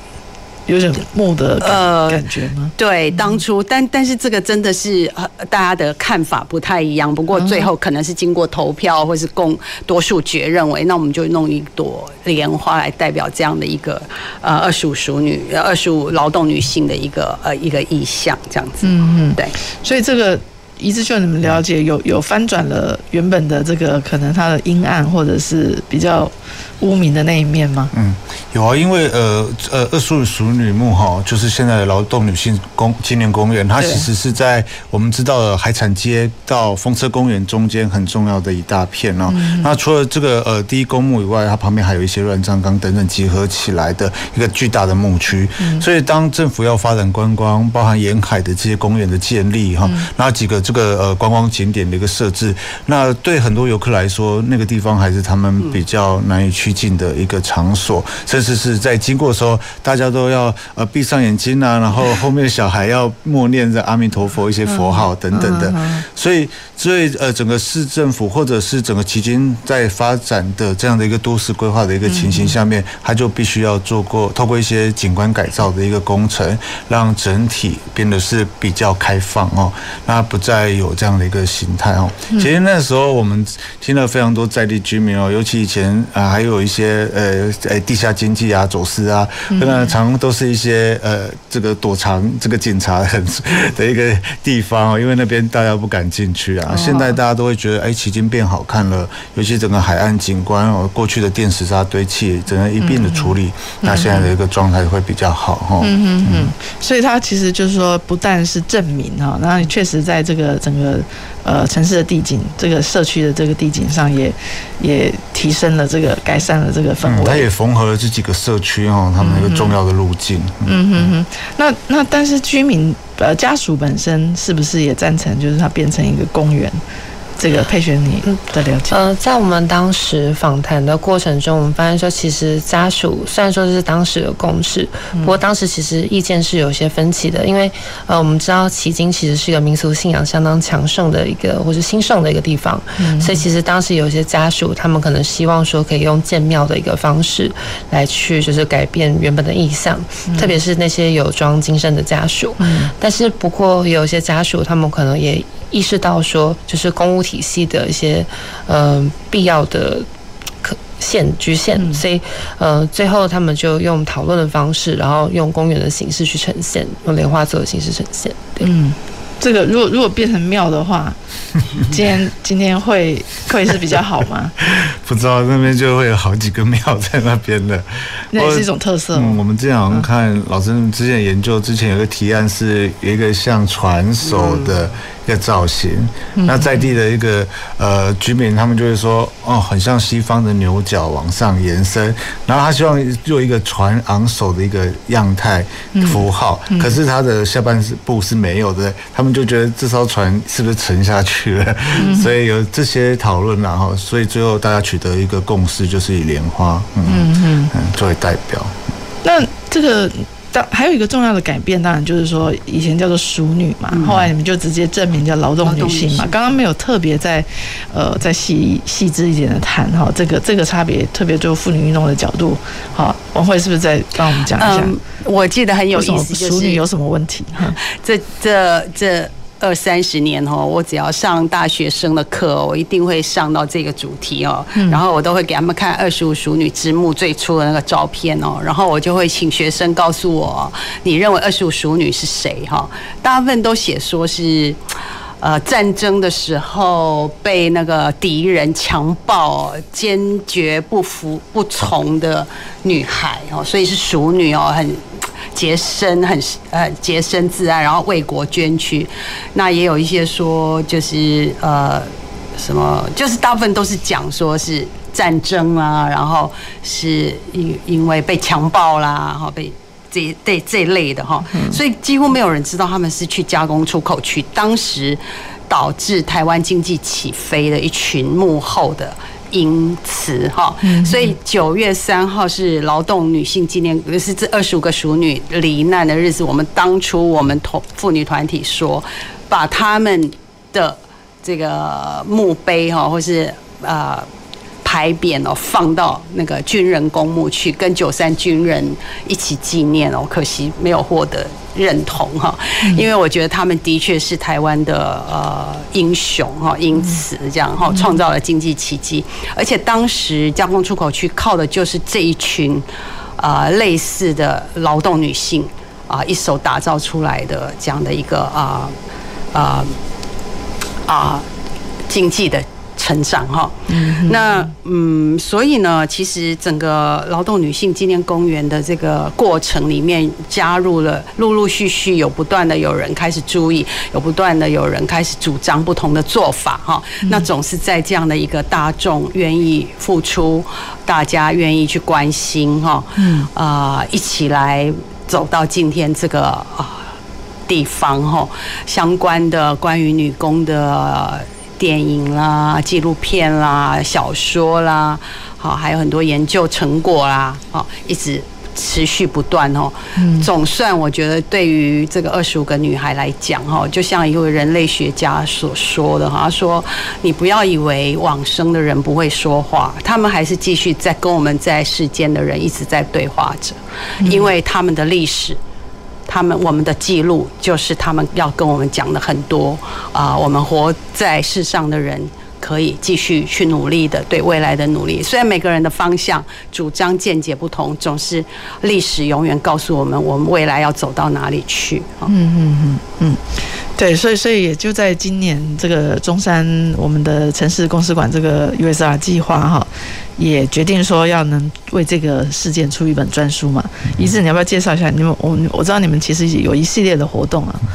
A: 有点木的呃感觉吗？
B: 对，当初但但是这个真的是呃大家的看法不太一样。不过最后可能是经过投票或是共多数决认为，那我们就弄一朵莲花来代表这样的一个呃二十五熟女、二十五劳动女性的一个呃一个意象，这样子。嗯嗯，对。
A: 所以这个。一直就你们了解，有有翻转了原本的这个可能它的阴暗或者是比较污名的那一面吗？
E: 嗯，有啊，因为呃呃二十五淑女墓哈，就是现在的劳动女性公纪念公园，它其实是在我们知道的海产街到风车公园中间很重要的一大片哦。嗯、那除了这个呃第一公墓以外，它旁边还有一些乱葬岗等等集合起来的一个巨大的墓区。嗯、所以当政府要发展观光，包含沿海的这些公园的建立哈，然后几个。这个呃观光景点的一个设置，那对很多游客来说，那个地方还是他们比较难以趋近的一个场所，甚至是在经过的时候，大家都要呃闭上眼睛啊，然后后面的小孩要默念着阿弥陀佛一些佛号等等的，所以所以呃整个市政府或者是整个旗津在发展的这样的一个都市规划的一个情形下面，他就必须要做过透过一些景观改造的一个工程，让整体变得是比较开放哦，那不再。有这样的一个形态哦。其实那时候我们听了非常多在地居民哦，尤其以前啊，还有一些呃呃地下经济啊、走私啊，那常常都是一些呃这个躲藏这个警察很的一个地方哦，因为那边大家不敢进去啊。现在大家都会觉得哎，旗津变好看了，尤其整个海岸景观哦，过去的电石沙堆砌，整个一并的处理，那现在的一个状态会比较好哈。嗯嗯
A: 嗯。所以它其实就是说，不但是证明哈，那你确实在这个。整个呃城市的地景，这个社区的这个地景上也也提升了这个改善了这个氛围，
E: 它也缝合了这几个社区哦，他们一个重要的路径。
A: 嗯哼哼，那那但是居民呃家属本身是不是也赞成，就是它变成一个公园？这个佩璇你的了解？
D: 呃，在我们当时访谈的过程中，我们发现说，其实家属虽然说是当时的共识，不过当时其实意见是有些分歧的，因为呃，我们知道迄今其实是一个民俗信仰相当强盛的一个或是兴盛的一个地方，所以其实当时有些家属他们可能希望说可以用建庙的一个方式来去就是改变原本的意象，特别是那些有装金身的家属，但是不过有一些家属他们可能也。意识到说，就是公务体系的一些呃必要的可限局限，所以呃最后他们就用讨论的方式，然后用公园的形式去呈现，用莲花座的形式呈现。对。嗯
A: 这个如果如果变成庙的话，[laughs] 今天今天会会是比较好吗？[laughs]
E: 不知道那边就会有好几个庙在那边的，[laughs]
A: 那也是一种特色。
E: 嗯，我们之前好像看老师之前研究之前有个提案是有一个像船手的。嗯一个造型，那在地的一个呃居民，他们就会说，哦，很像西方的牛角往上延伸，然后他希望做一个船昂首的一个样态符号，可是他的下半部是没有的，他们就觉得这艘船是不是沉下去了？[laughs] 所以有这些讨论，然后所以最后大家取得一个共识，就是以莲花，嗯嗯嗯，作为代表。
A: 那这个。当还有一个重要的改变，当然就是说，以前叫做淑女嘛，后来你们就直接证明叫劳动女性嘛。刚刚没有特别在，呃，再细细致一点的谈哈，这个这个差别，特别就妇女运动的角度，好，王慧是不是再帮我们讲一下？
B: 嗯，我记得很有意思，
A: 淑女有什么问题？
B: 这这 [laughs] 这。二三十年哦，我只要上大学生的课，我一定会上到这个主题哦。然后我都会给他们看二十五熟女之墓最初的那个照片哦。然后我就会请学生告诉我，你认为二十五熟女是谁？哈，大部分都写说是，呃，战争的时候被那个敌人强暴、坚决不服不从的女孩哦，所以是熟女哦，很。洁身很呃洁身自爱，然后为国捐躯。那也有一些说，就是呃什么，就是大部分都是讲说是战争啦，然后是因因为被强暴啦，然后被这这这类的哈，所以几乎没有人知道他们是去加工出口去，当时导致台湾经济起飞的一群幕后的。因此哈，所以九月三号是劳动女性纪念，是这二十五个熟女罹难的日子。我们当初我们同妇女团体说，把他们的这个墓碑哈，或是呃。牌匾哦，放到那个军人公墓去，跟九三军人一起纪念哦。可惜没有获得认同哈，因为我觉得他们的确是台湾的呃英雄哈，因此这样哈创造了经济奇迹。而且当时加工出口区靠的就是这一群啊类似的劳动女性啊一手打造出来的这样的一个啊啊啊经济的。成长哈，那嗯，所以呢，其实整个劳动女性纪念公园的这个过程里面，加入了陆陆续续有不断的有人开始注意，有不断的有人开始主张不同的做法哈。那总是在这样的一个大众愿意付出，大家愿意去关心哈，嗯啊，一起来走到今天这个啊地方哈，相关的关于女工的。电影啦、纪录片啦、小说啦，好，还有很多研究成果啦，好，一直持续不断哦。总算我觉得，对于这个二十五个女孩来讲，哈，就像一位人类学家所说的，哈，他说：“你不要以为往生的人不会说话，他们还是继续在跟我们在世间的人一直在对话着，因为他们的历史。”他们我们的记录就是他们要跟我们讲的很多啊，我们活在世上的人可以继续去努力的，对未来的努力。虽然每个人的方向、主张、见解不同，总是历史永远告诉我们，我们未来要走到哪里去。嗯
A: 嗯嗯嗯，对，所以所以也就在今年这个中山我们的城市公史馆这个 USR 计划哈。也决定说要能为这个事件出一本专书嘛？一志，你要不要介绍一下？你们我我知道你们其实有一系列的活动啊。[laughs]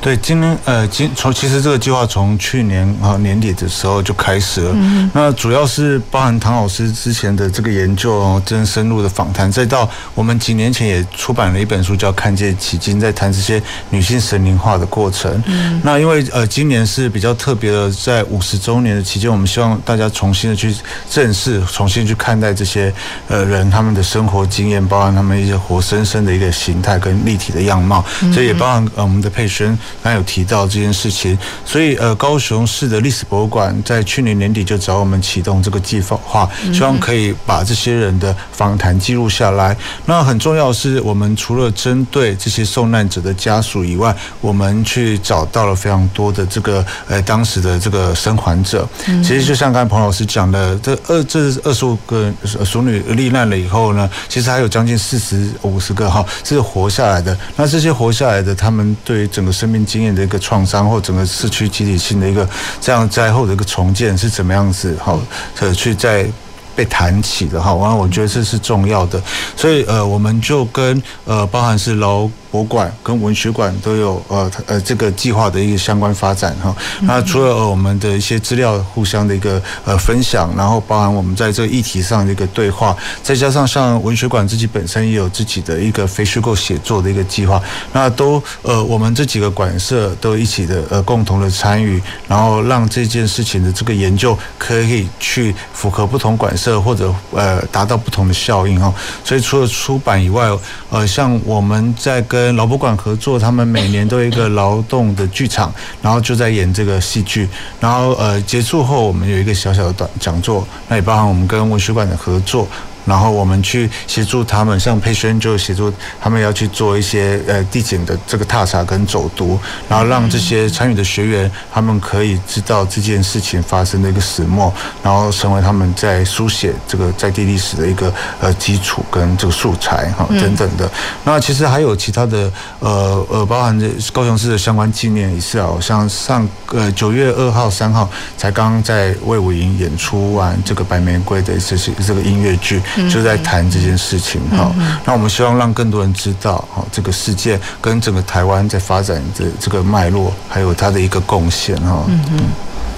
E: 对，今年呃，今从其实这个计划从去年啊年底的时候就开始了。嗯、那主要是包含唐老师之前的这个研究哦，真深入的访谈，再到我们几年前也出版了一本书叫《看见奇迹》，在谈这些女性神灵化的过程。嗯、那因为呃，今年是比较特别的，在五十周年的期间，我们希望大家重新的去正视，重新去看待这些呃人他们的生活经验，包含他们一些活生生的一个形态跟立体的样貌。所以也包含呃我们的佩轩。刚有提到这件事情，所以呃，高雄市的历史博物馆在去年年底就找我们启动这个计划，希望可以把这些人的访谈记录下来。那很重要的是，我们除了针对这些受难者的家属以外，我们去找到了非常多的这个呃当时的这个生还者。其实就像刚才彭老师讲的，这二这二十五个淑女罹难了以后呢，其实还有将近四十五十个哈是活下来的。那这些活下来的，他们对于整个生命经验的一个创伤，或整个社区集体性的一个这样灾后的一个重建是怎么样子？好，呃，去在。被谈起的哈，完了，我觉得这是重要的，所以呃，我们就跟呃，包含是劳博物馆跟文学馆都有呃呃这个计划的一个相关发展哈。那除了我们的一些资料互相的一个呃分享，然后包含我们在这个议题上的一个对话，再加上像文学馆自己本身也有自己的一个非虚构写作的一个计划，那都呃我们这几个馆舍都一起的呃共同的参与，然后让这件事情的这个研究可以去符合不同馆舍。或者呃达到不同的效应哈，所以除了出版以外，呃，像我们在跟跟劳博馆合作，他们每年都有一个劳动的剧场，然后就在演这个戏剧，然后呃结束后我们有一个小小的短讲座，那也包含我们跟文学馆的合作。然后我们去协助他们，像佩轩就协助他们要去做一些呃地景的这个踏查跟走读，然后让这些参与的学员他们可以知道这件事情发生的一个始末，然后成为他们在书写这个在地历史的一个呃基础跟这个素材哈等等的。那其实还有其他的呃呃包含着高雄市的相关纪念仪式啊，像上呃九月二号三号才刚刚在魏武营演出完这个白玫瑰的这些这个音乐剧。就在谈这件事情哈，那我们希望让更多人知道哈，这个世界跟整个台湾在发展的这个脉络，还有它的一个贡献哈。嗯嗯，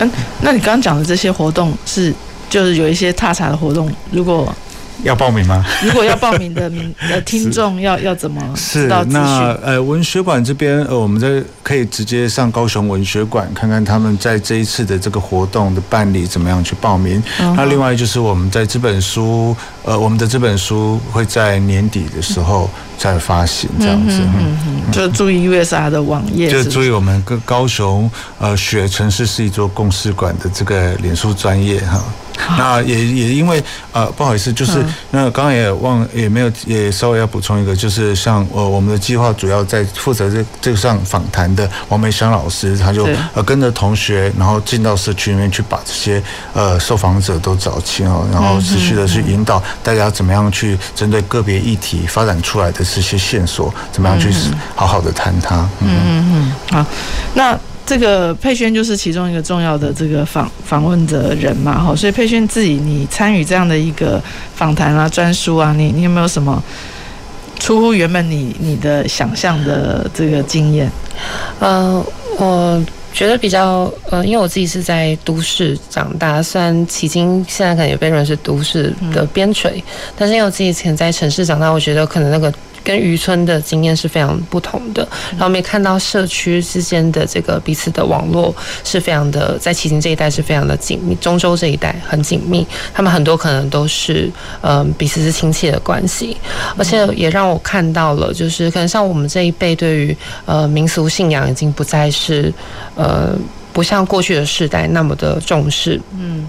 A: 嗯，那你刚刚讲的这些活动是，就是有一些踏查的活动，如果。
E: 要报名吗？
A: 如果要报名的名 [laughs] 呃听众要要怎么？
E: 是那呃文学馆这边呃我们在可以直接上高雄文学馆看看他们在这一次的这个活动的办理怎么样去报名。嗯、那另外就是我们在这本书呃我们的这本书会在年底的时候再发行这样子。嗯
A: 嗯嗯。就注意 USR 的网页，
E: 就注意我们跟高雄呃雪城市是一座共事馆的这个脸书专业哈。[laughs] 那也也因为呃不好意思，就是那刚刚也忘也没有也稍微要补充一个，就是像呃我们的计划主要在负责这这个上访谈的王梅香老师，他就呃跟着同学，然后进到社区里面去把这些呃受访者都找清哦，然后持续的去引导大家怎么样去针对个别议题发展出来的这些线索，怎么样去好好的谈它。
A: 嗯嗯嗯，好，那。这个佩轩就是其中一个重要的这个访访问的人嘛，哈，所以佩轩自己你参与这样的一个访谈啊、专书啊，你你有没有什么出乎原本你你的想象的这个经验？
D: 呃，我觉得比较呃，因为我自己是在都市长大，虽然迄今现在可能也被认为是都市的边陲，嗯、但是因为我自己以前在城市长大，我觉得可能那个。跟渔村的经验是非常不同的，然后我们也看到社区之间的这个彼此的网络是非常的，在旗津这一带是非常的紧密，中州这一带很紧密，他们很多可能都是嗯、呃、彼此是亲戚的关系，而且也让我看到了，就是可能像我们这一辈对于呃民俗信仰已经不再是呃不像过去的世代那么的重视，嗯。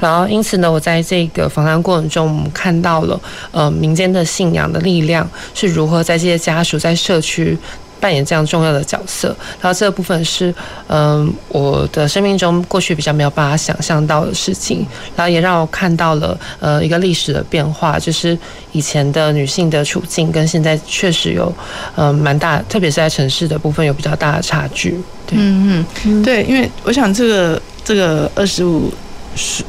D: 然后，因此呢，我在这个访谈过程中，我们看到了呃民间的信仰的力量是如何在这些家属在社区扮演这样重要的角色。然后这个部分是嗯、我的生命中过去比较没有办法想象到的事情。然后也让我看到了呃一个历史的变化，就是以前的女性的处境跟现在确实有呃蛮大，特别是在城市的部分有比较大的差距。对，
A: 嗯嗯，对，因为我想这个这个二十五。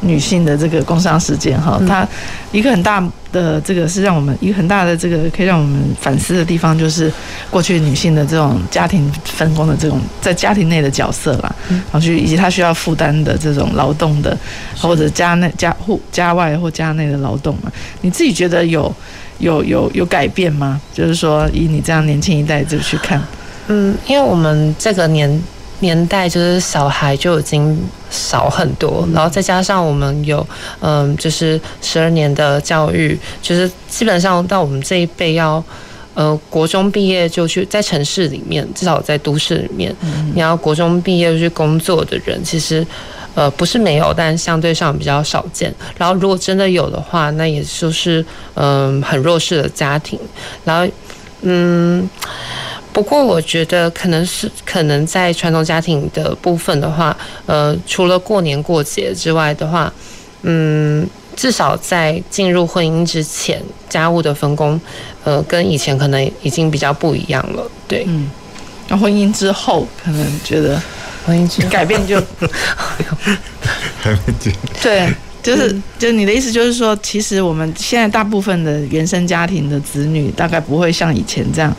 A: 女性的这个工伤事件哈，它一个很大的这个是让我们一个很大的这个可以让我们反思的地方，就是过去女性的这种家庭分工的这种在家庭内的角色啦，然后去以及她需要负担的这种劳动的或者家内家户家外或家内的劳动嘛，你自己觉得有有有有改变吗？就是说以你这样年轻一代就去看，
D: 嗯，因为我们这个年。年代就是小孩就已经少很多，然后再加上我们有嗯，就是十二年的教育，就是基本上到我们这一辈要呃国中毕业就去在城市里面，至少在都市里面，你要国中毕业就去工作的人，其实呃不是没有，但相对上比较少见。然后如果真的有的话，那也就是嗯很弱势的家庭，然后嗯。不过，我觉得可能是可能在传统家庭的部分的话，呃，除了过年过节之外的话，嗯，至少在进入婚姻之前，家务的分工，呃，跟以前可能已经比较不一样了。对，
A: 嗯，那婚姻之后，可能觉得
D: 婚姻之后
A: 改变就。[laughs] 对，就是就你的意思，就是说，其实我们现在大部分的原生家庭的子女，大概不会像以前这样，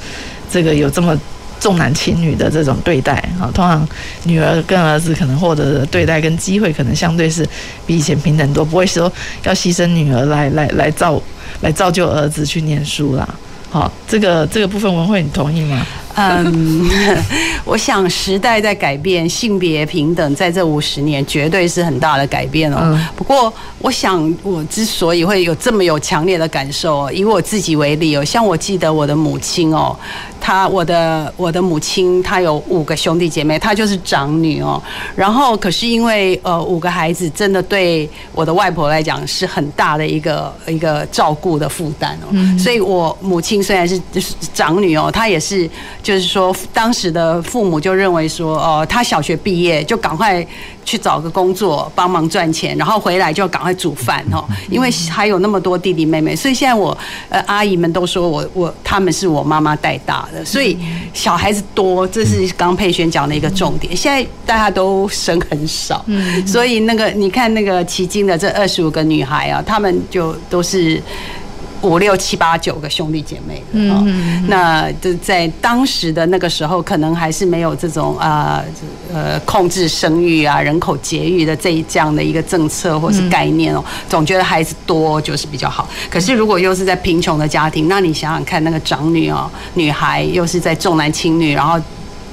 A: 这个有这么。重男轻女的这种对待啊，通常女儿跟儿子可能获得的对待跟机会，可能相对是比以前平等多，不会说要牺牲女儿来来来造来造就儿子去念书啦。好，这个这个部分文慧你同意吗？
B: 嗯，[laughs] 我想时代在改变，性别平等在这五十年绝对是很大的改变哦。嗯、不过，我想我之所以会有这么有强烈的感受，以我自己为例哦，像我记得我的母亲哦，她我的我的母亲她有五个兄弟姐妹，她就是长女哦。然后可是因为呃五个孩子真的对我的外婆来讲是很大的一个一个照顾的负担哦。嗯、所以我母亲虽然是长女哦，她也是。就是说，当时的父母就认为说，哦，他小学毕业就赶快去找个工作帮忙赚钱，然后回来就赶快煮饭哦，因为还有那么多弟弟妹妹，所以现在我呃阿姨们都说我我他们是我妈妈带大的，所以小孩子多，这是刚佩璇讲的一个重点。现在大家都生很少，所以那个你看那个奇经的这二十五个女孩啊，她们就都是。五六七八九个兄弟姐妹的啊，那就在当时的那个时候，可能还是没有这种啊呃控制生育啊、人口节育的这这样的一个政策或是概念哦，总觉得孩子多就是比较好。可是如果又是在贫穷的家庭，那你想想看，那个长女哦，女孩又是在重男轻女，然后。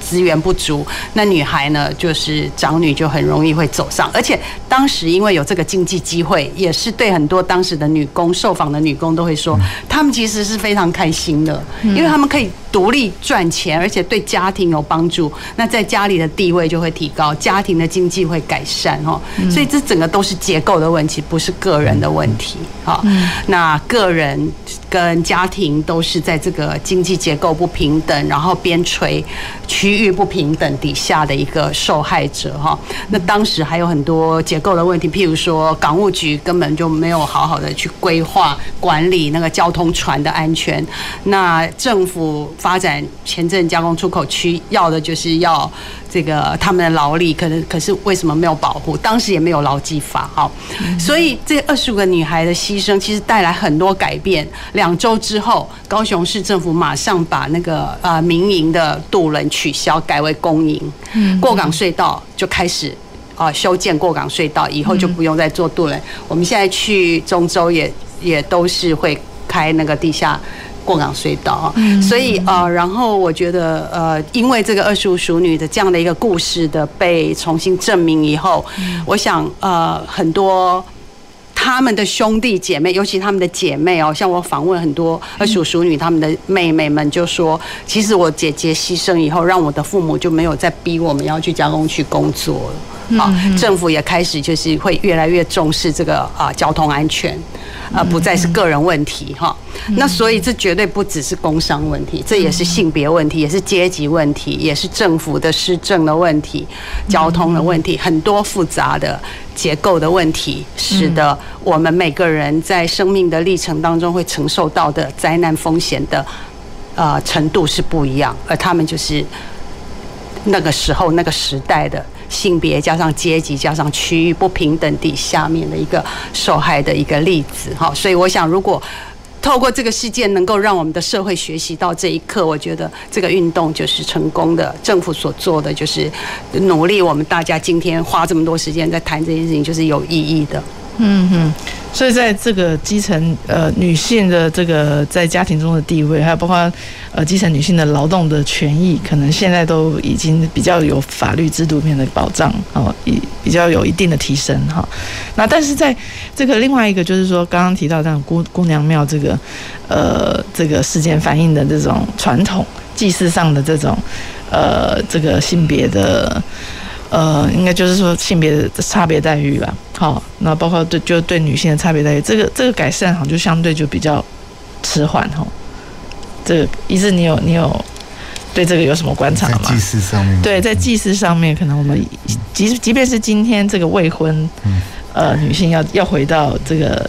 B: 资源不足，那女孩呢，就是长女就很容易会走上，而且当时因为有这个经济机会，也是对很多当时的女工受访的女工都会说，她们其实是非常开心的，因为她们可以。独立赚钱，而且对家庭有帮助，那在家里的地位就会提高，家庭的经济会改善哦。所以这整个都是结构的问题，不是个人的问题哈。那个人跟家庭都是在这个经济结构不平等，然后边陲区域不平等底下的一个受害者哈。那当时还有很多结构的问题，譬如说港务局根本就没有好好的去规划管理那个交通船的安全，那政府。发展前镇加工出口区，要的就是要这个他们的劳力，可能可是为什么没有保护？当时也没有劳基法，哈，所以这二十五个女孩的牺牲，其实带来很多改变。两周之后，高雄市政府马上把那个呃民营的渡轮取消，改为公营。过港隧道就开始啊修建过港隧道，以后就不用再做渡轮。我们现在去中州也也都是会开那个地下。过港隧道。啊，所以呃，然后我觉得呃，因为这个二十五熟女的这样的一个故事的被重新证明以后，我想呃，很多他们的兄弟姐妹，尤其他们的姐妹哦，像我访问很多二十五淑女，他们的妹妹们就说，其实我姐姐牺牲以后，让我的父母就没有再逼我们要去加工区工作了。啊，政府也开始就是会越来越重视这个啊交通安全。啊，不再是个人问题哈，那所以这绝对不只是工伤问题，这也是性别问题，也是阶级问题，也是政府的施政的问题，交通的问题，很多复杂的结构的问题，使得我们每个人在生命的历程当中会承受到的灾难风险的呃程度是不一样，而他们就是那个时候那个时代的。性别加上阶级加上区域不平等底下面的一个受害的一个例子。哈，所以我想，如果透过这个事件能够让我们的社会学习到这一刻，我觉得这个运动就是成功的。政府所做的就是努力，我们大家今天花这么多时间在谈这件事情，就是有意义的。
A: 嗯哼，所以在这个基层呃女性的这个在家庭中的地位，还有包括呃基层女性的劳动的权益，可能现在都已经比较有法律制度面的保障哦，比比较有一定的提升哈。那但是在这个另外一个就是说，刚刚提到这样姑姑娘庙这个呃这个事件反映的这种传统祭祀上的这种呃这个性别的。呃，应该就是说性别的差别待遇吧。好，那包括对就对女性的差别待遇，这个这个改善好像就相对就比较迟缓哈。这个意思你有你有对这个有什么观察吗？
E: 祭祀上面，
A: 对，在祭祀上面，可能我们即即便是今天这个未婚呃女性要要回到这个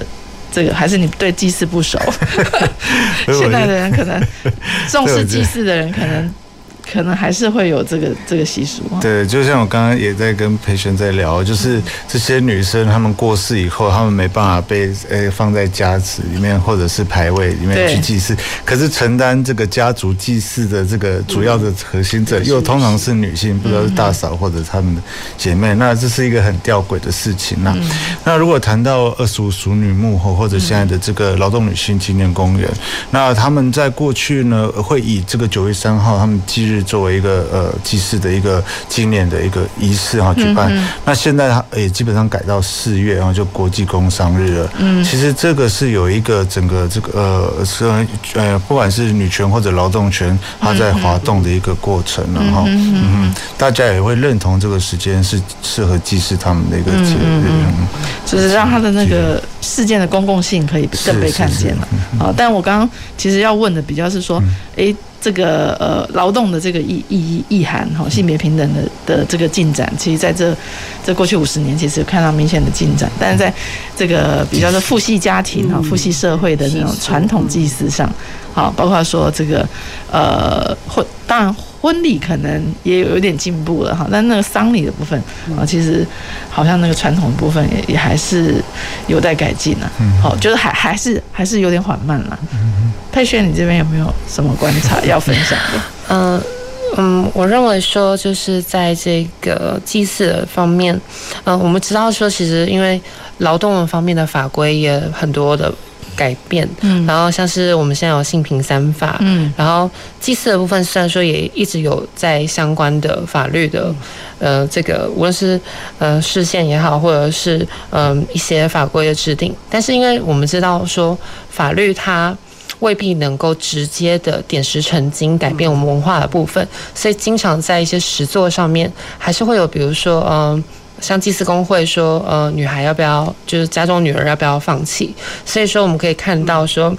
A: 这个，还是你对祭祀不熟？[laughs] [laughs] 现在的人可能 [laughs] 重视祭祀的人可能。可能还是会有这个这个习俗。
E: 对，就像我刚刚也在跟培璇在聊，就是这些女生她们过世以后，她们没办法被呃放在家祠里面或者是牌位里面去祭祀，可是承担这个家族祭祀的这个主要的核心者又通常是女性，不知道是大嫂或者她们的姐妹，那这是一个很吊诡的事情。那那如果谈到二十五熟女幕后或者现在的这个劳动女性纪念公园，那他们在过去呢会以这个九月三号他们忌日。作为一个呃祭祀的一个纪念的一个仪式哈举办，那现在它也基本上改到四月，然后就国际工商日了。嗯，其实这个是有一个整个这个呃是呃不管是女权或者劳动权，它在滑动的一个过程，然后嗯大家也会认同这个时间是适合祭祀他们的一个节日，
A: 就是让他的那个事件的公共性可以更被看见了。啊，但我刚刚其实要问的比较是说，哎。这个呃劳动的这个意意意涵哈，性别平等的的这个进展，其实在这这过去五十年，其实有看到明显的进展，但是在这个比较的父系家庭哈、父系社会的那种传统祭祀上，好，包括说这个呃或，当然。婚礼可能也有有点进步了哈，但那个丧礼的部分啊，其实好像那个传统的部分也也还是有待改进呢。好，就是还还是还是有点缓慢了。佩璇，你这边有没有什么观察要分享的？
D: 嗯 [laughs] 嗯，我认为说就是在这个祭祀的方面，嗯，我们知道说其实因为劳动方面的法规也很多的。改变，嗯，然后像是我们现在有性平三法，嗯，然后祭祀的部分虽然说也一直有在相关的法律的，呃，这个无论是呃视线也好，或者是嗯、呃、一些法规的制定，但是因为我们知道说法律它未必能够直接的点石成金改变我们文化的部分，所以经常在一些实作上面还是会有，比如说嗯。呃像祭祀公会说，呃，女孩要不要，就是家中女儿要不要放弃？所以说我们可以看到说，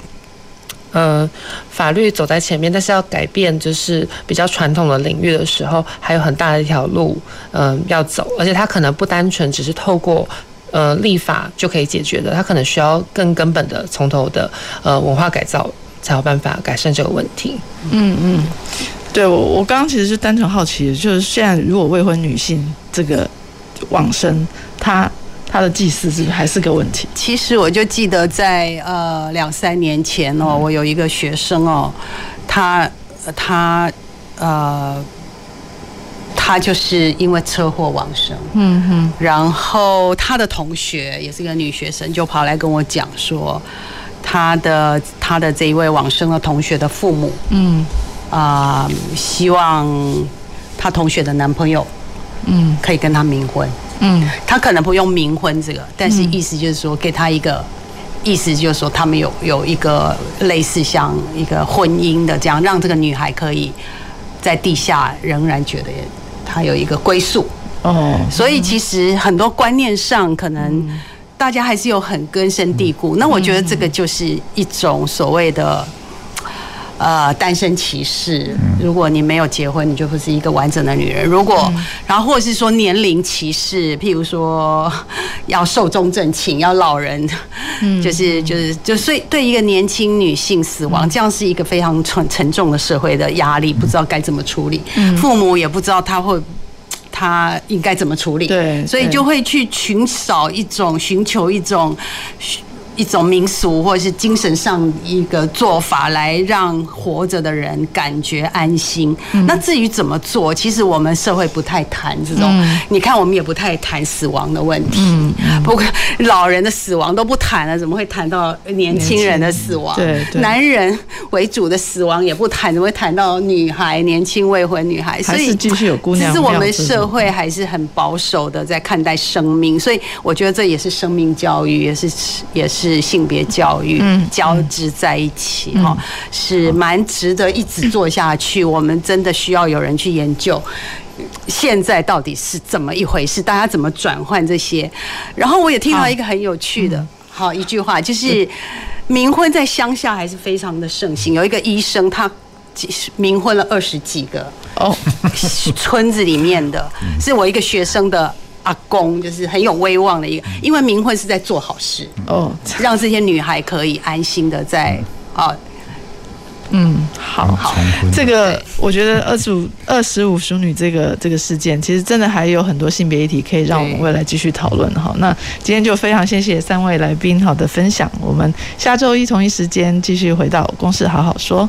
D: 呃，法律走在前面，但是要改变就是比较传统的领域的时候，还有很大的一条路，嗯、要走。而且它可能不单纯只是透过呃立法就可以解决的，它可能需要更根本的从头的呃文化改造，才有办法改善这个问题。
A: 嗯嗯，对我我刚刚其实是单纯好奇，就是现在如果未婚女性这个。往生，他他的祭祀是不是还是个问题？
B: 其实我就记得在呃两三年前哦，我有一个学生哦，他他呃他就是因为车祸往生，嗯哼，然后他的同学也是个女学生，就跑来跟我讲说，他的他的这一位往生的同学的父母，嗯啊、呃，希望他同学的男朋友。嗯，可以跟他冥婚。嗯，他可能不用冥婚这个，但是意思就是说，给他一个意思就是说，他们有有一个类似像一个婚姻的这样，让这个女孩可以在地下仍然觉得她有一个归宿。哦，所以其实很多观念上可能大家还是有很根深蒂固。那我觉得这个就是一种所谓的。呃，单身歧视。如果你没有结婚，你就不是一个完整的女人。如果，然后或者是说年龄歧视，譬如说要寿终正寝，要老人，就是就是就所以对一个年轻女性死亡，这样是一个非常沉沉重的社会的压力，不知道该怎么处理。父母也不知道他会，他应该怎么处理。对，所以就会去寻找一种，寻求一种。一种民俗或者是精神上一个做法，来让活着的人感觉安心。那至于怎么做，其实我们社会不太谈这种。你看，我们也不太谈死亡的问题。不过老人的死亡都不谈了，怎么会谈到年轻人的死亡？对，男人为主的死亡也不谈，怎么会谈到女孩、年轻未婚女孩？所以继续有姑娘。其实我们社会还是很保守的在看待生命，所以我觉得这也是生命教育，也是也是。是性别教育交织在一起哈，是蛮值得一直做下去。我们真的需要有人去研究，现在到底是怎么一回事？大家怎么转换这些？然后我也听到一个很有趣的好一句话，就是冥婚在乡下还是非常的盛行。有一个医生，他冥婚了二十几个哦，[laughs] 村子里面的是我一个学生的。阿公，就是很有威望的一个，因为明慧是在做好事哦，让这些女孩可以安心的在啊。
A: 嗯，好，好，这个我觉得二十五二十五淑女这个这个事件，其实真的还有很多性别议题可以让我们未来继续讨论哈。那今天就非常谢谢三位来宾好的分享，我们下周一同一时间继续回到公事好好说。